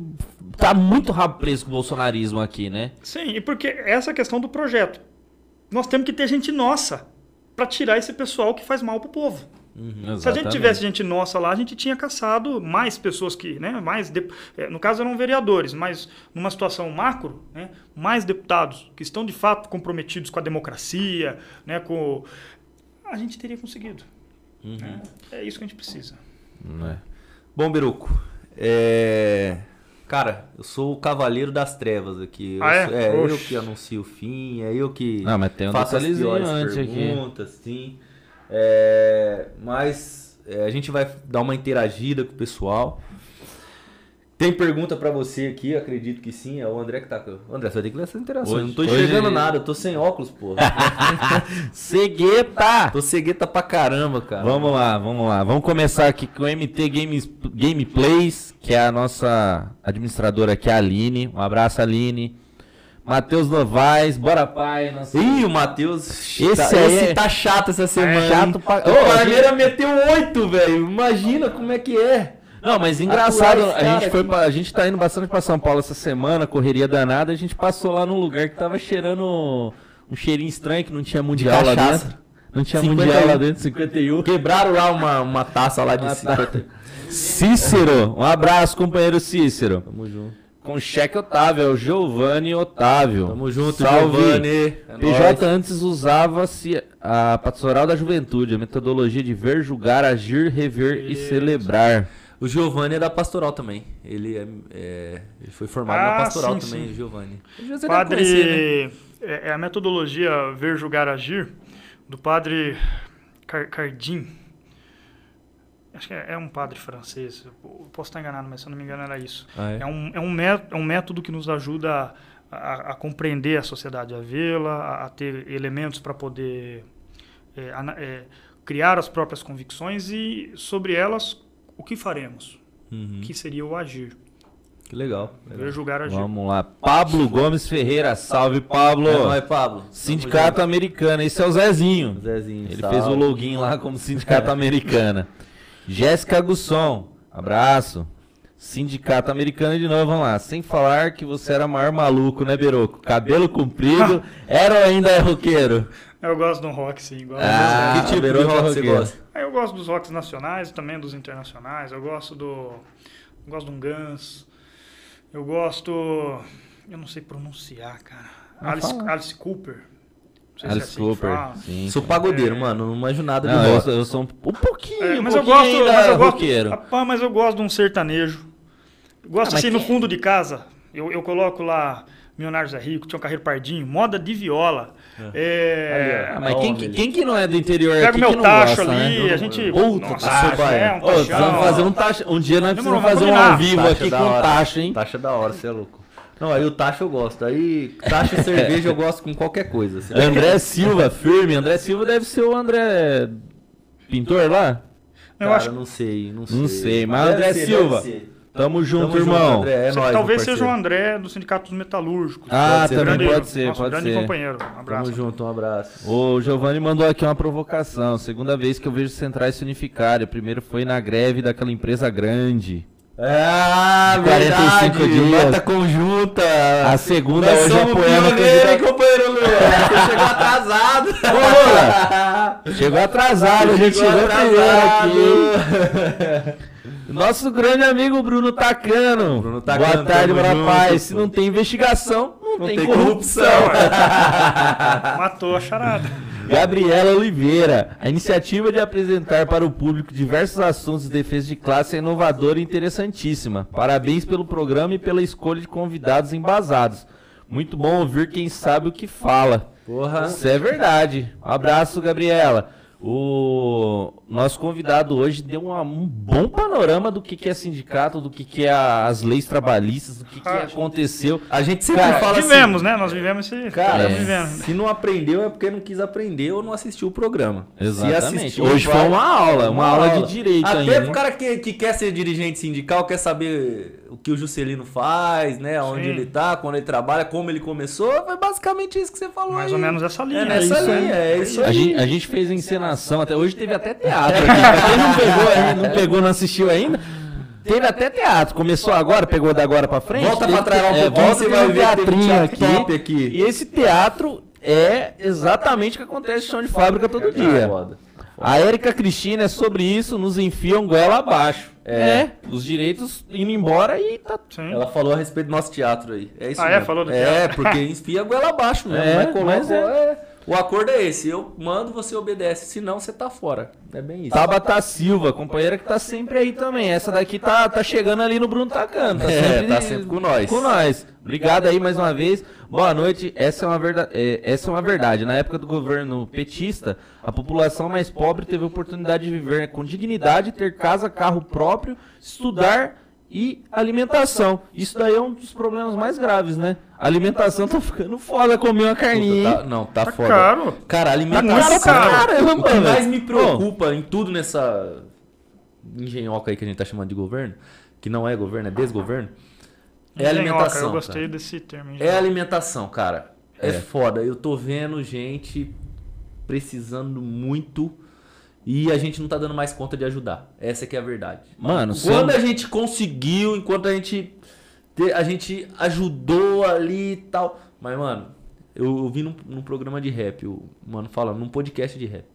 tá muito rabo preso com o bolsonarismo aqui, né? Sim, e porque essa é a questão do projeto. Nós temos que ter gente nossa para tirar esse pessoal que faz mal pro povo. Se a gente tivesse gente nossa lá, a gente tinha caçado mais pessoas que, né, mais de- eh, no caso eram vereadores, mas numa situação macro, né, mais deputados que estão de fato comprometidos com a democracia, né, com a gente teria conseguido. né? É isso que a gente precisa. Né? Bom, Beruco, é... Cara, eu sou o cavaleiro das trevas aqui. Eu Ah, é? sou- é eu que anuncio o fim, é eu que Não, mas tem um faço as piores antes aqui. perguntas, sim. É, Mas é, a gente vai dar uma interagida com o pessoal. Tem pergunta pra você aqui, acredito que sim. É o André que tá. com- André, você vai ter que ler essa interação. Hoje- eu não tô hoje- enxergando nada, eu tô sem óculos, porra. Cegueta! tô cegueta pra caramba, cara. Vamos lá, vamos lá. Vamos começar aqui com o MT Games, Gameplays, que é a nossa administradora aqui, a Aline. Um abraço, Aline. Matheus Novaes, bora pai. Nossa... Ih, o Matheus. Esse tá, esse é- tá chato essa semana. chato hein? pra- O Ô, a Parmeira meteu oito, velho. Imagina como é que é. Não, mas engraçado, a gente, foi, pra- a gente tá indo bastante pra São Paulo essa semana, correria danada, a gente passou lá num lugar que tava cheirando um cheirinho estranho, que não tinha mundial lá dentro. Não tinha 51. mundial lá dentro, 51. Quebraram lá uma, uma taça lá de Uma 50. Cícero, um abraço, companheiro Cícero. Tamo junto. Com cheque Otávio, é o Giovanni Otávio. Tamo junto, Salve. Giovanni. É PJ antes usava-se a pastoral da juventude, a metodologia de ver, julgar, agir, rever e Isso. celebrar. O Giovanni é da pastoral também. Ele, é, é- ele foi formado Ah, na pastoral sim, também, sim. o Giovanni. Você deve conhecer, né? Padre. É, é a metodologia Ver, Julgar, Agir, do padre Car Cardim. Acho que é, é um padre francês. Eu posso estar enganado, mas se eu não me engano era isso. Ah, é? É um, é um, mé- é um método que nos ajuda a, a- a compreender a sociedade, a vê-la, a, a ter elementos para poder é, é, criar as próprias convicções e, sobre elas, o que faremos. Uhum. Que seria o agir. Que legal. Ver, julgar, agir. Vamos lá. Pablo Gomes Ferreira, salve Pablo. É nóis, Pablo. Sindicato Americano, esse é o Zezinho. Zezinho. Ele salve. fez o login lá como Sindicato Americana. Jéssica Gusson, abraço. Sindicato Americano de novo, vamos lá. Sem falar que você era maior maluco, né, Beroco? Cabelo comprido, era ou ainda é roqueiro? Eu gosto do rock, sim. Gosto Ah, Que tipo de rock é você gosta? Ah, Eu gosto dos rocks nacionais, também dos internacionais. Eu gosto do. Eu gosto de um Guns. Eu gosto. Eu não sei pronunciar, cara. Ah, Alice. Alice Cooper. Não sei se é Alice assim que Cooper, sim. Sou pagodeiro, É. mano. Não manjo nada de Não, eu, eu sou um, um pouquinho, É, um mas eu pouquinho gosto. ainda Mas eu gosto, roqueiro. Rapaz, mas eu gosto de um sertanejo. Eu Gosto Ah, mas assim no quem- fundo de casa. Eu, eu coloco lá Milionários é Rico, Tião Carreiro Pardinho, moda de viola. É, Ah, mas quem, que- quem que não é do interior Pega aqui o meu tacho gosta, ali, né? a gente. Puta, nossa, tacho, é, um Ô, precisamos fazer um taxa. Um dia nós precisamos fazer um ao vivo Taxa aqui da com hora. taxa, hein? Taxa da hora, você é louco. Não, aí o taxa eu gosto. Aí taxa e cerveja eu gosto com qualquer coisa. assim. André Silva, firme. André Silva deve ser o André pintor lá? Eu Cara, acho não sei, não sei. Não sei, mas Deve André ser, Silva. Tamo junto, Tamo junto, irmão. André. É nóis, talvez seja o. André do Sindicato dos Metalúrgicos. Ah, Pode ser também grande, pode ser, nosso pode grande ser. companheiro. Um abraço. Tamo junto, um abraço. O Giovanni mandou aqui uma provocação. Segunda vez que eu vejo centrais se unificarem. O primeiro foi na greve daquela empresa grande. Ah, 45 verdade. dias. Mata conjunta. A segunda Nós hoje somos apoiando o pioneiro, hein, companheiro Lu? Você chegou atrasado. Chegou atrasado, a gente Chegou chegou primeiro atrasado. aqui. Nosso grande amigo Bruno Tacano. Bruno Tacano, Boa tarde, rapaz. Se não tem investigação, não, Não tem, tem corrupção. corrupção. Matou a charada. Gabriela Oliveira. A iniciativa de apresentar para o público diversos assuntos de defesa de classe é inovadora e interessantíssima. Parabéns pelo programa e pela escolha de convidados embasados. Muito bom ouvir quem sabe o que fala. Porra. Isso é verdade. Um abraço, Gabriela. O nosso convidado hoje deu uma- um bom panorama do que, que é sindicato, do que, que é a- as leis trabalhistas, do que, que aconteceu. A gente sempre Cara, fala assim. vivemos, né? Nós vivemos esse. Cara, vivendo. se não aprendeu é porque não quis aprender ou não assistiu o programa. Exatamente. assistiu, Hoje foi uma aula, uma aula de direito Até ainda, pro hein? cara que, que quer ser dirigente sindical, quer saber o que o Juscelino faz, né? Onde Sim. ele tá, quando ele trabalha, como ele começou. Foi basicamente isso que você falou Mais aí. ou menos essa linha. É nessa isso linha, é isso A aí. gente, a gente fez a encenação, até hoje teve até teatro aqui. Pra quem não pegou, aí, não pegou, não assistiu ainda. Teve até teatro. Começou agora, pegou da agora pra frente. Volta pra trás um é, volta você e vai ver teatrinho aqui. top aqui. E esse teatro é exatamente o que acontece no chão de fábrica todo dia. A Érica Cristina é sobre isso, nos enfiam goela abaixo. É. os direitos indo embora e tá. Sim. Ela falou a respeito do nosso teatro aí. É isso Ah, é? mesmo. Falou do É, teatro. porque enfia a goela abaixo mesmo. É, né? Colocou- mas é. é. O acordo é esse. Eu mando, você obedece. Senão, você tá fora. É bem isso. Tabata Silva, companheira que tá sempre aí também. Essa daqui tá, tá chegando ali no Bruno Tacano. Tá É, sempre, tá sempre com nós. Com nós. Obrigado aí mais uma vez. Boa noite. Essa é uma verdade. essa é uma verdade. Na época do governo petista, a população mais pobre teve a oportunidade de viver com dignidade, ter casa, carro próprio, estudar e alimentação. Isso daí é um dos problemas mais graves, né? A alimentação tá ficando foda comer uma carninha. Puta, tá- não, tá, Tá foda. caro. Cara, alimentação. caro. Caramba, o que mais me preocupa em tudo nessa engenhoca aí que a gente tá chamando de governo, que não é governo, é desgoverno, é Engenhoca, alimentação. Eu gostei cara. desse termo. É engenhoca. alimentação, cara. É. É. foda. Eu tô vendo gente precisando muito e a gente não tá dando mais conta de ajudar. Essa que é a verdade. Mano, Quando a gente conseguiu, enquanto a gente te- a gente ajudou ali e tal. Mas, mano, eu, eu vi num, num programa de rap, o mano falando, num podcast de rap.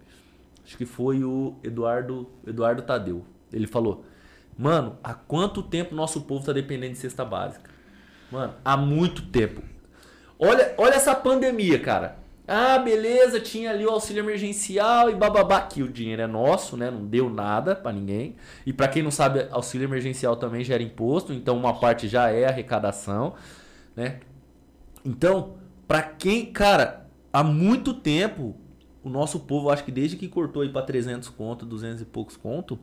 Acho que foi o Eduardo, Eduardo Tadeu. Ele falou: Mano, há quanto tempo nosso povo tá dependendo de cesta básica? Mano, há muito tempo. Olha, olha essa pandemia, cara. Ah, beleza, tinha ali o auxílio emergencial e bababá, que o dinheiro é nosso, né? Não deu nada pra ninguém. E pra quem não sabe, auxílio emergencial também gera imposto, então uma parte já é arrecadação, né? Então, pra quem, cara, há muito tempo o nosso povo, acho que desde que cortou aí pra 300 conto, 200 e poucos conto,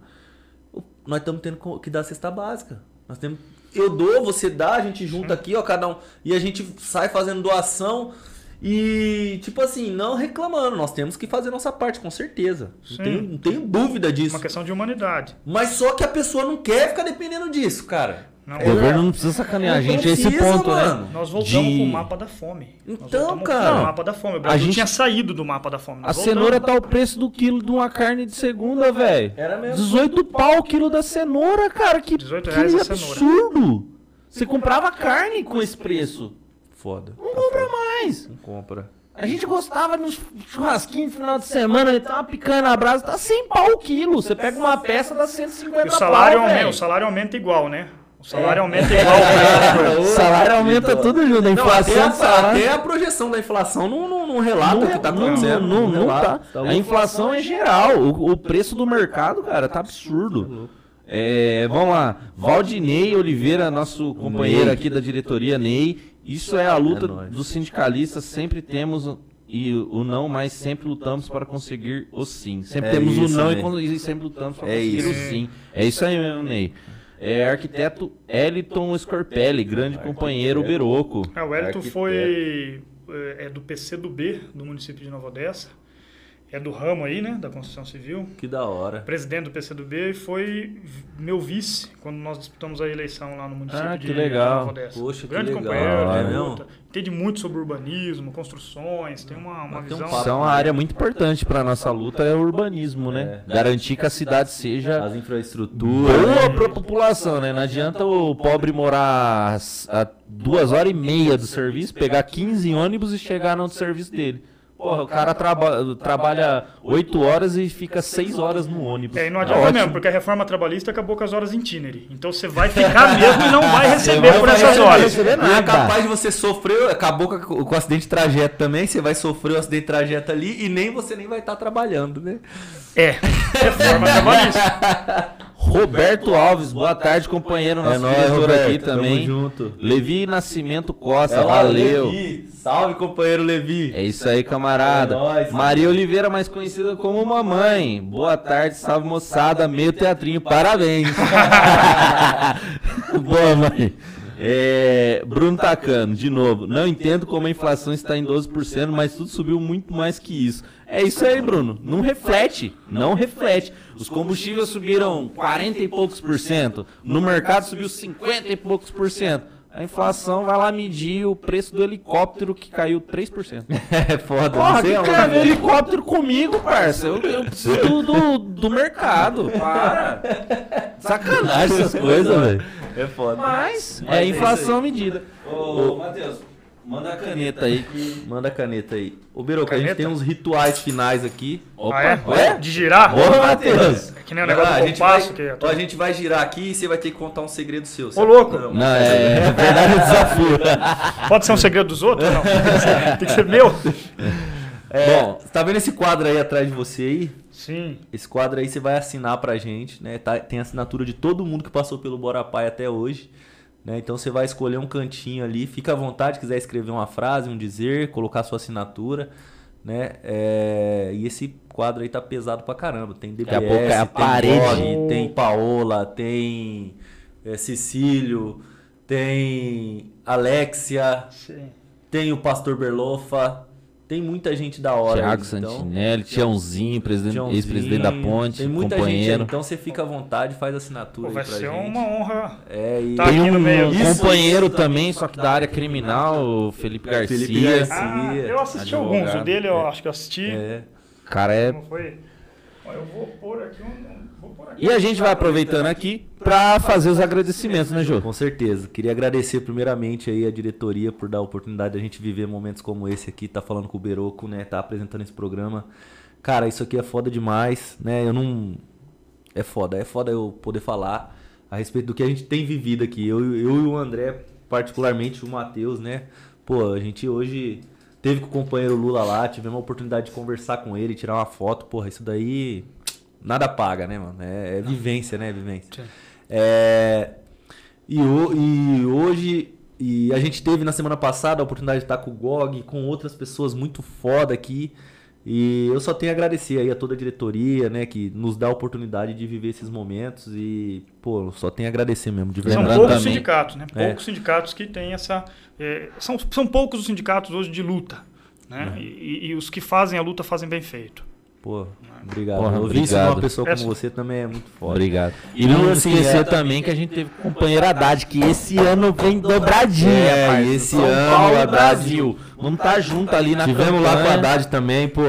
nós estamos tendo que dar cesta básica. Nós temos eu dou, você dá, a gente junta aqui, ó, cada um e a gente sai fazendo doação e tipo assim, não reclamando, nós temos que fazer nossa parte com certeza. Não tenho, não tenho dúvida disso. Uma questão de humanidade. Mas só que a pessoa não quer ficar dependendo disso, cara. Não, O governo não precisa sacanear a gente a esse precisa, ponto, mano. né? Nós voltamos De- pro mapa da fome. Então, cara, mapa da fome. O Brasil gente- tinha saído do mapa da fome. A Nós cenoura voltamos. tá o preço do quilo de uma carne de segunda, velho. Era mesmo. 18 pau o quilo da cenoura, cara. Que, 18 que reais a cenoura. absurdo. Você comprava carne com esse preço. Foda. Não compra mais. Não compra. A gente gostava de um churrasquinho no final de semana, ele tá uma picanha na brasa, tá 100 pau o quilo. Você pega uma peça, dá 150 E o salário, pau, aumenta, o salário aumenta igual, né? O salário aumenta igual. O salário aumenta tudo junto, a Não, inflação até, a, salário. até a projeção da inflação não, não, não relata o que tá não, acontecendo. Não, não, tá. A inflação é geral. O, o preço do mercado, cara, tá absurdo. É, vamos lá. Valdinei Oliveira, nosso companheiro aqui da diretoria, Ney. Isso é a luta É dos sindicalistas. Sempre temos o- e o não, mas sempre lutamos para conseguir o sim. Sempre É temos o não e con- e sempre lutamos para É conseguir isso. o sim. É isso aí mesmo, Ney. É arquiteto Eliton Scorpelli, grande companheiro Beroco. É, o Arquiteto. foi é, é do PC do B, do município de Nova Odessa. É do ramo aí, né, da construção civil, Que da hora. presidente do PCdoB e foi meu vice quando nós disputamos a eleição lá no município Ah, de que legal. Nova Odessa. Poxa, que Grande legal. companheiro, Ah, de é luta. entende muito sobre urbanismo, construções, tem uma, uma um visão... papo. Isso é uma área muito importante para nossa luta, é o urbanismo, né? Garantir que a cidade seja As infraestruturas. boa para a população, né? Não adianta o pobre morar a duas horas e meia do serviço, pegar 15 ônibus e chegar no serviço dele. Porra, o cara traba- trabalha 8 horas e fica 6 horas no ônibus. É, e não Tá adianta ótimo. mesmo, porque a reforma trabalhista acabou com as horas itinerary. Então você vai ficar mesmo e não vai receber vai por essas receber, horas. receber E é capaz de você sofrer, acabou com, com o acidente de trajeto também, você vai sofrer o acidente de trajeto ali e nem você nem vai estar trabalhando, né? É, reforma trabalhista. Roberto Alves, boa tarde, companheiro, nosso diretor aqui também. Tamo junto. Levi Nascimento Costa, É lá, valeu. Levi. Salve, companheiro Levi. É isso aí, camarada. É nóis. Maria Oliveira, mais conhecida como Mamãe. Boa tarde, salve moçada, meio teatrinho, parabéns. Boa, mãe. É, Bruno Tacano, de novo. Não entendo como a inflação está em 12%, mas tudo subiu muito mais que isso. É isso aí, Bruno. Não reflete. Não reflete. Os combustíveis subiram 40 e poucos por cento. No mercado subiu 50 e poucos por cento. A inflação vai lá medir o preço do helicóptero que caiu 3%. É foda, Porra, não sei que vê helicóptero comigo, parça? Eu, eu preciso do, do, do mercado. Para. Sacanagem essas coisas, velho. É foda. Mas Mas é é inflação medida. Ô, Matheus, manda a caneta aí. Manda a caneta aí. Ô, Beroca, a gente Caneta? tem uns rituais finais aqui. Opa, ah, é? ué? De girar? Ô, Matheus. É que nem o negócio Ah, do a, gente vai, é ó, a gente vai girar aqui e você vai ter que contar um segredo seu. certo? louco. Não, Não, é verdade o desafio. Pode ser um segredo dos outros? Não. Tem que ser meu? É, Bom. você tá vendo esse quadro aí atrás de você aí? Sim. Esse quadro aí você vai assinar pra gente, né? Tá- tem a assinatura de todo mundo que passou pelo Bora Pai até hoje. Né? Então você vai escolher um cantinho ali, fica à vontade, quiser escrever uma frase, um dizer, colocar sua assinatura, né? É, E esse quadro aí tá pesado pra caramba. Tem DBS, a pouco é a tem parede. Tem Paola, tem é, Cecílio, tem Alexia, Sim. tem o Pastor Berlofa, tem muita gente da hora. Thiago aí, então- Santinelli, Tiãozinho, presidente- Tiãozinho, ex-presidente da Ponte, Tem muita gente aí, companheiro. então você fica à vontade, faz assinatura Pô, vai aí pra ser gente. uma honra. É, e... Tá Tem um companheiro também, só que da área criminal, o Felipe Garcia. Felipe Garcia. Ah, eu assisti advogado. alguns. O dele eu acho que eu assisti. É. O cara é Como foi? Eu vou pôr aqui um. Vou pôr aqui E a gente vai aproveitando aqui pra fazer os agradecimentos, né, Jô? Com certeza. Queria agradecer primeiramente aí a diretoria por dar a oportunidade de a gente viver momentos como esse aqui, tá falando com o Beroco, né, tá apresentando esse programa. Cara, isso aqui é foda demais, né? Eu não é foda, é foda eu poder falar a respeito do que a gente tem vivido aqui. Eu, eu e o André, particularmente o Matheus, né? Pô, a gente hoje teve com o companheiro Lula lá, tivemos a oportunidade de conversar com ele, tirar uma foto. Porra, isso daí nada paga, né, mano? É, é vivência, né? Vivência. É, e, e hoje, e a gente teve na semana passada a oportunidade de estar com o GOG, com outras pessoas muito foda aqui. E eu só tenho a agradecer aí a toda a diretoria, né, que nos dá a oportunidade de viver esses momentos. E, pô, só tenho a agradecer mesmo, de São verdade. Lembrando poucos também- sindicatos, né? É. Poucos sindicatos que têm essa. é, são, são poucos os sindicatos hoje de luta. Né? Uhum. E, e os que fazem a luta fazem bem feito. Pô, obrigado. Porra, Ouvir isso de uma pessoa como você também é muito foda. Obrigado. E Não, não assim, esquecer é- também que a gente teve companheiro Haddad, que esse ano vem dobradinha, É, esse São ano Paulo o Haddad- Brasil. Vamos estar junto ali na Tivemos lá com a campanha. Haddad também, pô.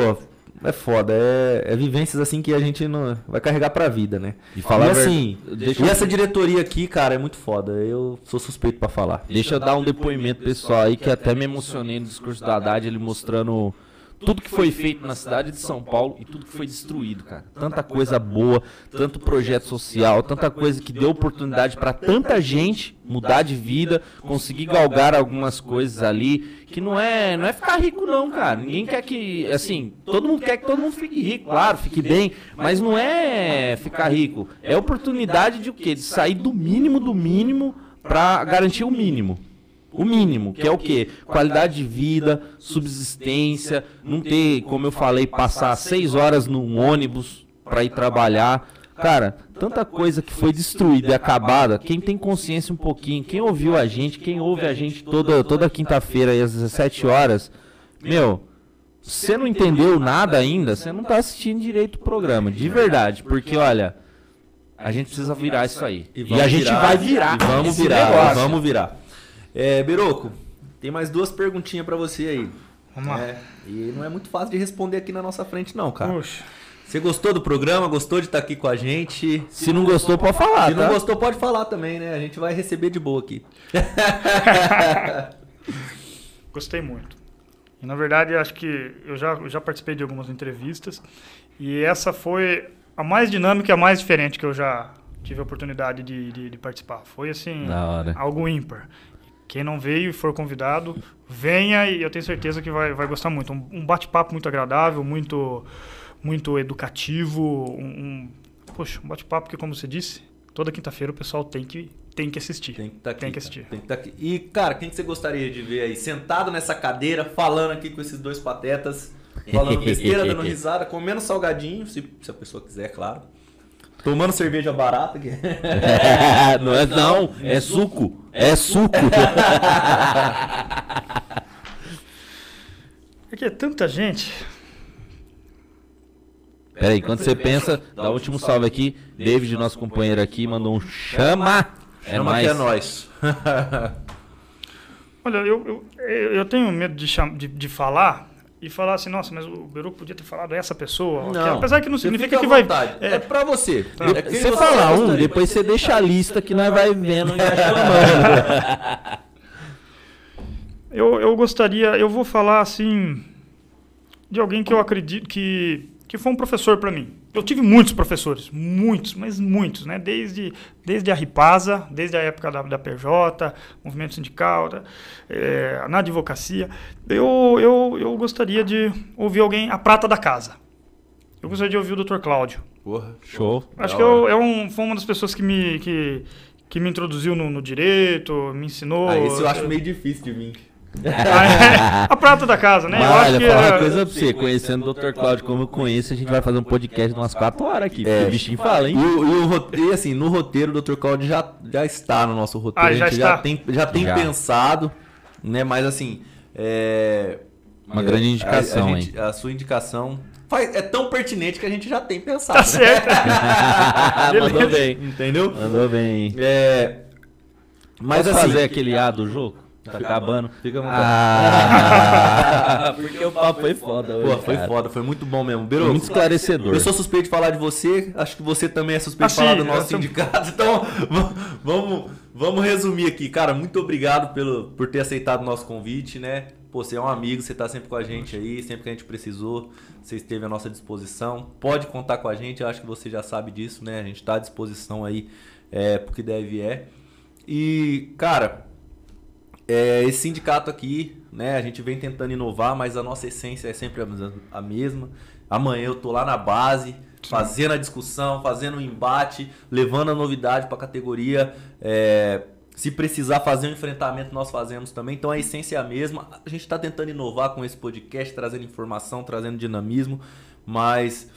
É foda, é, é vivências assim que a gente não vai carregar pra vida, né? E falar e assim, deixa e essa diretoria aqui, cara, é muito foda. Eu sou suspeito pra falar. Deixa eu dar um depoimento pessoal aí, que até me emocionei no discurso do Haddad, ele mostrando tudo que foi feito na cidade de São Paulo e tudo que foi destruído, cara. Tanta coisa boa, tanto projeto social, tanta coisa que deu oportunidade pra tanta gente mudar de vida, conseguir galgar algumas coisas ali, que não é, não é ficar rico não, cara. Ninguém quer que, assim, todo mundo quer que todo mundo fique rico, claro, fique bem, mas não é ficar rico, é oportunidade de o quê? De sair do mínimo do mínimo pra garantir o mínimo. O mínimo, que é o quê? Qualidade de vida, subsistência, não ter, como eu falei, passar seis horas num ônibus para ir trabalhar. Cara, tanta coisa que foi destruída e acabada. Quem tem consciência um pouquinho, quem ouviu a gente, quem ouve a gente toda, toda quinta-feira aí às 17 horas, meu, Se você não entendeu nada ainda, você não tá assistindo direito o programa, de verdade. Porque, olha, a gente precisa virar isso aí. E, vamos a gente virar, vai virar. E vamos esse virar, negócio. e vamos virar. É, Beroco, tem mais duas perguntinhas pra você aí. Vamos lá. É, e não é muito fácil de responder aqui na nossa frente, não, cara. Puxa. Você gostou do programa? Gostou de estar aqui com a gente? Se não gostou, pode falar, Se não tá? gostou, pode falar também, né? A gente vai receber de boa aqui. Gostei muito. E na verdade, acho que eu já, eu já participei de algumas entrevistas e essa foi a mais dinâmica e a mais diferente que eu já tive a oportunidade de, de, de participar. Foi assim, algo ímpar. Quem não veio e for convidado, venha e eu tenho certeza que vai, vai gostar muito. Um, um bate-papo muito agradável, muito, muito educativo. Um, um- poxa, um bate-papo que, como você disse, toda quinta-feira o pessoal tem que, tem que assistir. Tem que estar aqui. Tem que assistir. Tem que tá aqui. E, cara, quem que você gostaria de ver aí sentado nessa cadeira, falando aqui com esses dois patetas, falando besteira, dando risada, comendo salgadinho, se, se a pessoa quiser, claro. Tomando cerveja barata. Que... não é não, é suco. É suco. É que é tanta gente. Peraí, quando você pensa, dá o último salve aqui. David, nosso companheiro aqui, mandou um chama. É Chama que é nós. Olha, eu, eu, eu tenho medo de, cham- de, de falar e falar assim, nossa, mas o Beruco podia ter falado essa pessoa. que- apesar que não você significa fica que vai. vontade. É, É, pra você. É quem Você fala um, gostaria. depois você deixa a lista que nós vai vendo e vai chamando. eu, eu gostaria, eu vou falar assim de alguém que eu acredito que, que foi um professor para mim. Eu tive muitos professores, muitos, mas muitos, né? Desde, desde a Ripasa, desde a época da, da PJ, movimento sindical, da- eh, na advocacia. Eu, eu, eu gostaria de ouvir alguém, a prata da casa. Eu gostaria de ouvir o Dr. Cláudio. Porra. Show. Acho Da que eu, é um, foi uma das pessoas que me, que, que me introduziu no, no direito, me ensinou. Ah, esse eu acho meio difícil de mim. A prata da casa, né? Mas eu acho olha, que falar uma é- coisa pra você. Conhecendo o Dr. Cláudio como eu conheço, a gente vai fazer um podcast de umas 4 horas aqui. É. O bichinho fala, E, hein? o, e, o roteiro, assim, no roteiro, o Dr. Claudio já, já está no nosso roteiro. Ah, a já gente já está? tem, já tem Já. pensado, né? Mas assim. É, Uma grande a- indicação, a, gente- a sua indicação faz- é tão pertinente que a gente já tem pensado. Tá certo. Mandou bem. Entendeu? Mandou bem. É, mas Mas assim. fazer aquele A do jogo? Tá acabando. Fica à vontade. Ah, porque o papo foi foda hoje, Pô, foi cara. foda, foi muito bom mesmo. Beiro, muito esclarecedor. Eu sou suspeito de falar de você, acho que você também é suspeito Ah, de falar sim, do nosso sindicato. Então, vamos, vamos resumir aqui. Cara, muito obrigado pelo, por ter aceitado o nosso convite, né? Pô, você é um amigo, você tá sempre com a gente aí, sempre que a gente precisou, você esteve à nossa disposição. Pode contar com a gente, eu acho que você já sabe disso, né? A gente tá à disposição aí é, pro que deve é. E, cara, é, esse sindicato aqui, né, a gente vem tentando inovar, mas a nossa essência é sempre a mes- a mesma. Amanhã eu tô lá na base, fazendo a discussão, fazendo o embate, levando a novidade para a categoria. é, se precisar fazer um enfrentamento, nós fazemos também. Então a essência é a mesma. A gente está tentando inovar com esse podcast, trazendo informação, trazendo dinamismo, mas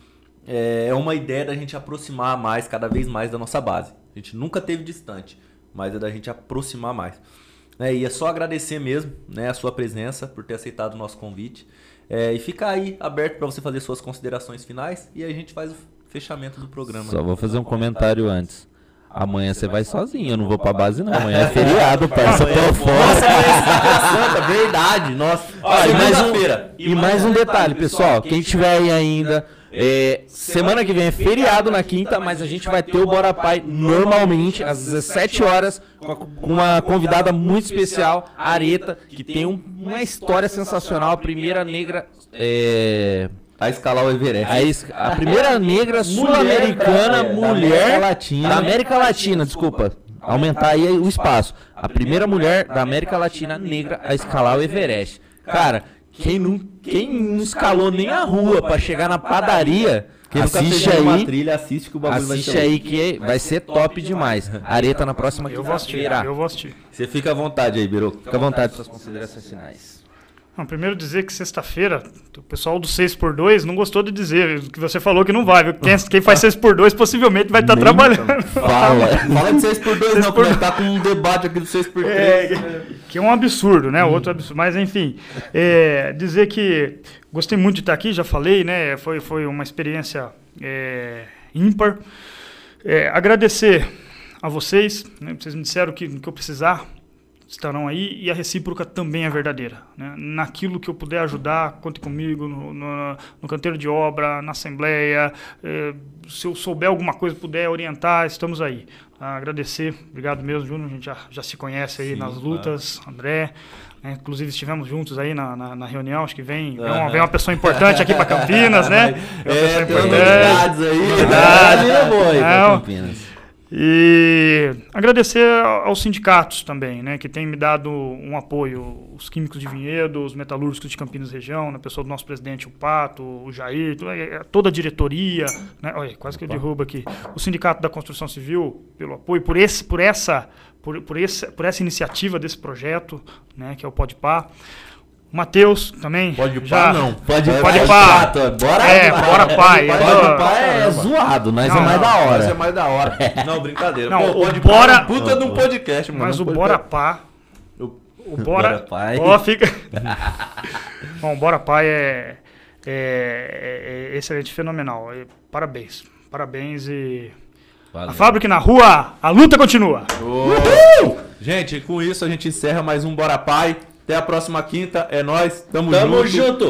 é é uma ideia da gente aproximar mais, cada vez mais da nossa base. A gente nunca teve distante, mas é da gente aproximar mais. É, e é só agradecer mesmo né, a sua presença por ter aceitado o nosso convite. É, e ficar aí aberto para você fazer suas considerações finais e aí a gente faz o fechamento do programa. Só vou fazer um comentário antes. Amanhã você vai sozinho, eu não vou pra base não. Amanhã é feriado, parça. Amanhã- Tô fora. Nossa, verdade. Nossa, Ó, e, mais um, e mais um detalhe, pessoal. Quem tiver aí ainda, é, semana que vem é feriado na quinta, mas a gente vai ter o Bora Pai normalmente às 17 horas com uma convidada muito especial, Areta, que tem um- uma história sensacional. A primeira negra. É, A escalar o Everest. a, a primeira negra sul-americana da- da mulher América Latina. da América Latina, desculpa. Aumentar aí o espaço. A primeira mulher da América Latina negra a escalar o Everest. Cara, quem não, quem não escalou nem a rua pra chegar na padaria, Quem assiste aí. trilha, assiste que o bagulho Assiste vai ser aí que vai ser top demais. Areta na próxima Eu vou assistir, quinta-feira. eu vou assistir. Você fica à vontade aí, Biru. Fica à vontade suas considerações finais. Não, primeiro dizer que sexta-feira, o pessoal do 6x2 não gostou de dizer, que você falou que não vai, viu? Quem, quem faz 6x2 possivelmente vai estar Nem trabalhando. Fala. Fala de 6x2 não, porque tá com um debate aqui do 6x3. É, que é um absurdo, né? Outro absurdo. Mas, enfim, é, dizer que gostei muito de estar aqui, já falei, né? Foi, foi uma experiência é, ímpar. É, agradecer a vocês, né? vocês me disseram que que eu precisar estarão aí e a recíproca também é verdadeira. Né? Naquilo que eu puder ajudar, conte comigo no, no, no canteiro de obra, na assembleia. eh, se eu souber alguma coisa, puder orientar, estamos aí. Ah, agradecer, obrigado mesmo, Júnior. A gente já, já se conhece aí Sim, nas claro. lutas, André. né? Inclusive estivemos juntos aí na, na, na reunião, acho que vem, vem, uma, vem uma pessoa importante aqui para Campinas, né? Vem uma pessoa É, tem importante. novidades aí. Verdade, né. Campinas. E agradecer aos sindicatos também, né, que têm me dado um apoio, os químicos de Vinhedo, os metalúrgicos de Campinas região, na pessoa do nosso presidente, o Pato, o Jair, toda, é, toda a diretoria, né, olha, quase que eu derrubo aqui, o sindicato da construção civil pelo apoio, por esse, por essa, por, por esse, por essa iniciativa desse projeto, né, que é o Podpar. Matheus também. Pode já- pá, não. Pode, Pode pode pá. pá. Bora, É, bora pai. Pode Eu- pá é zoado, nós Não, é mais não, da Mas hora. é mais da hora. Não, brincadeira. Não, Pô, o pode Bora- parar, puta de um podcast, mano. Mas o Bora. Pá. O- O Bora, Bora Pai. Ó, fica. Bom, o Bora Pai é, é- é excelente, fenomenal. E parabéns. Parabéns e. Valeu. A fábrica na rua, a luta continua. Gente, com isso a gente encerra mais um Bora Pai. Até a próxima quinta. É nóis. Tamo, Tamo junto. junto.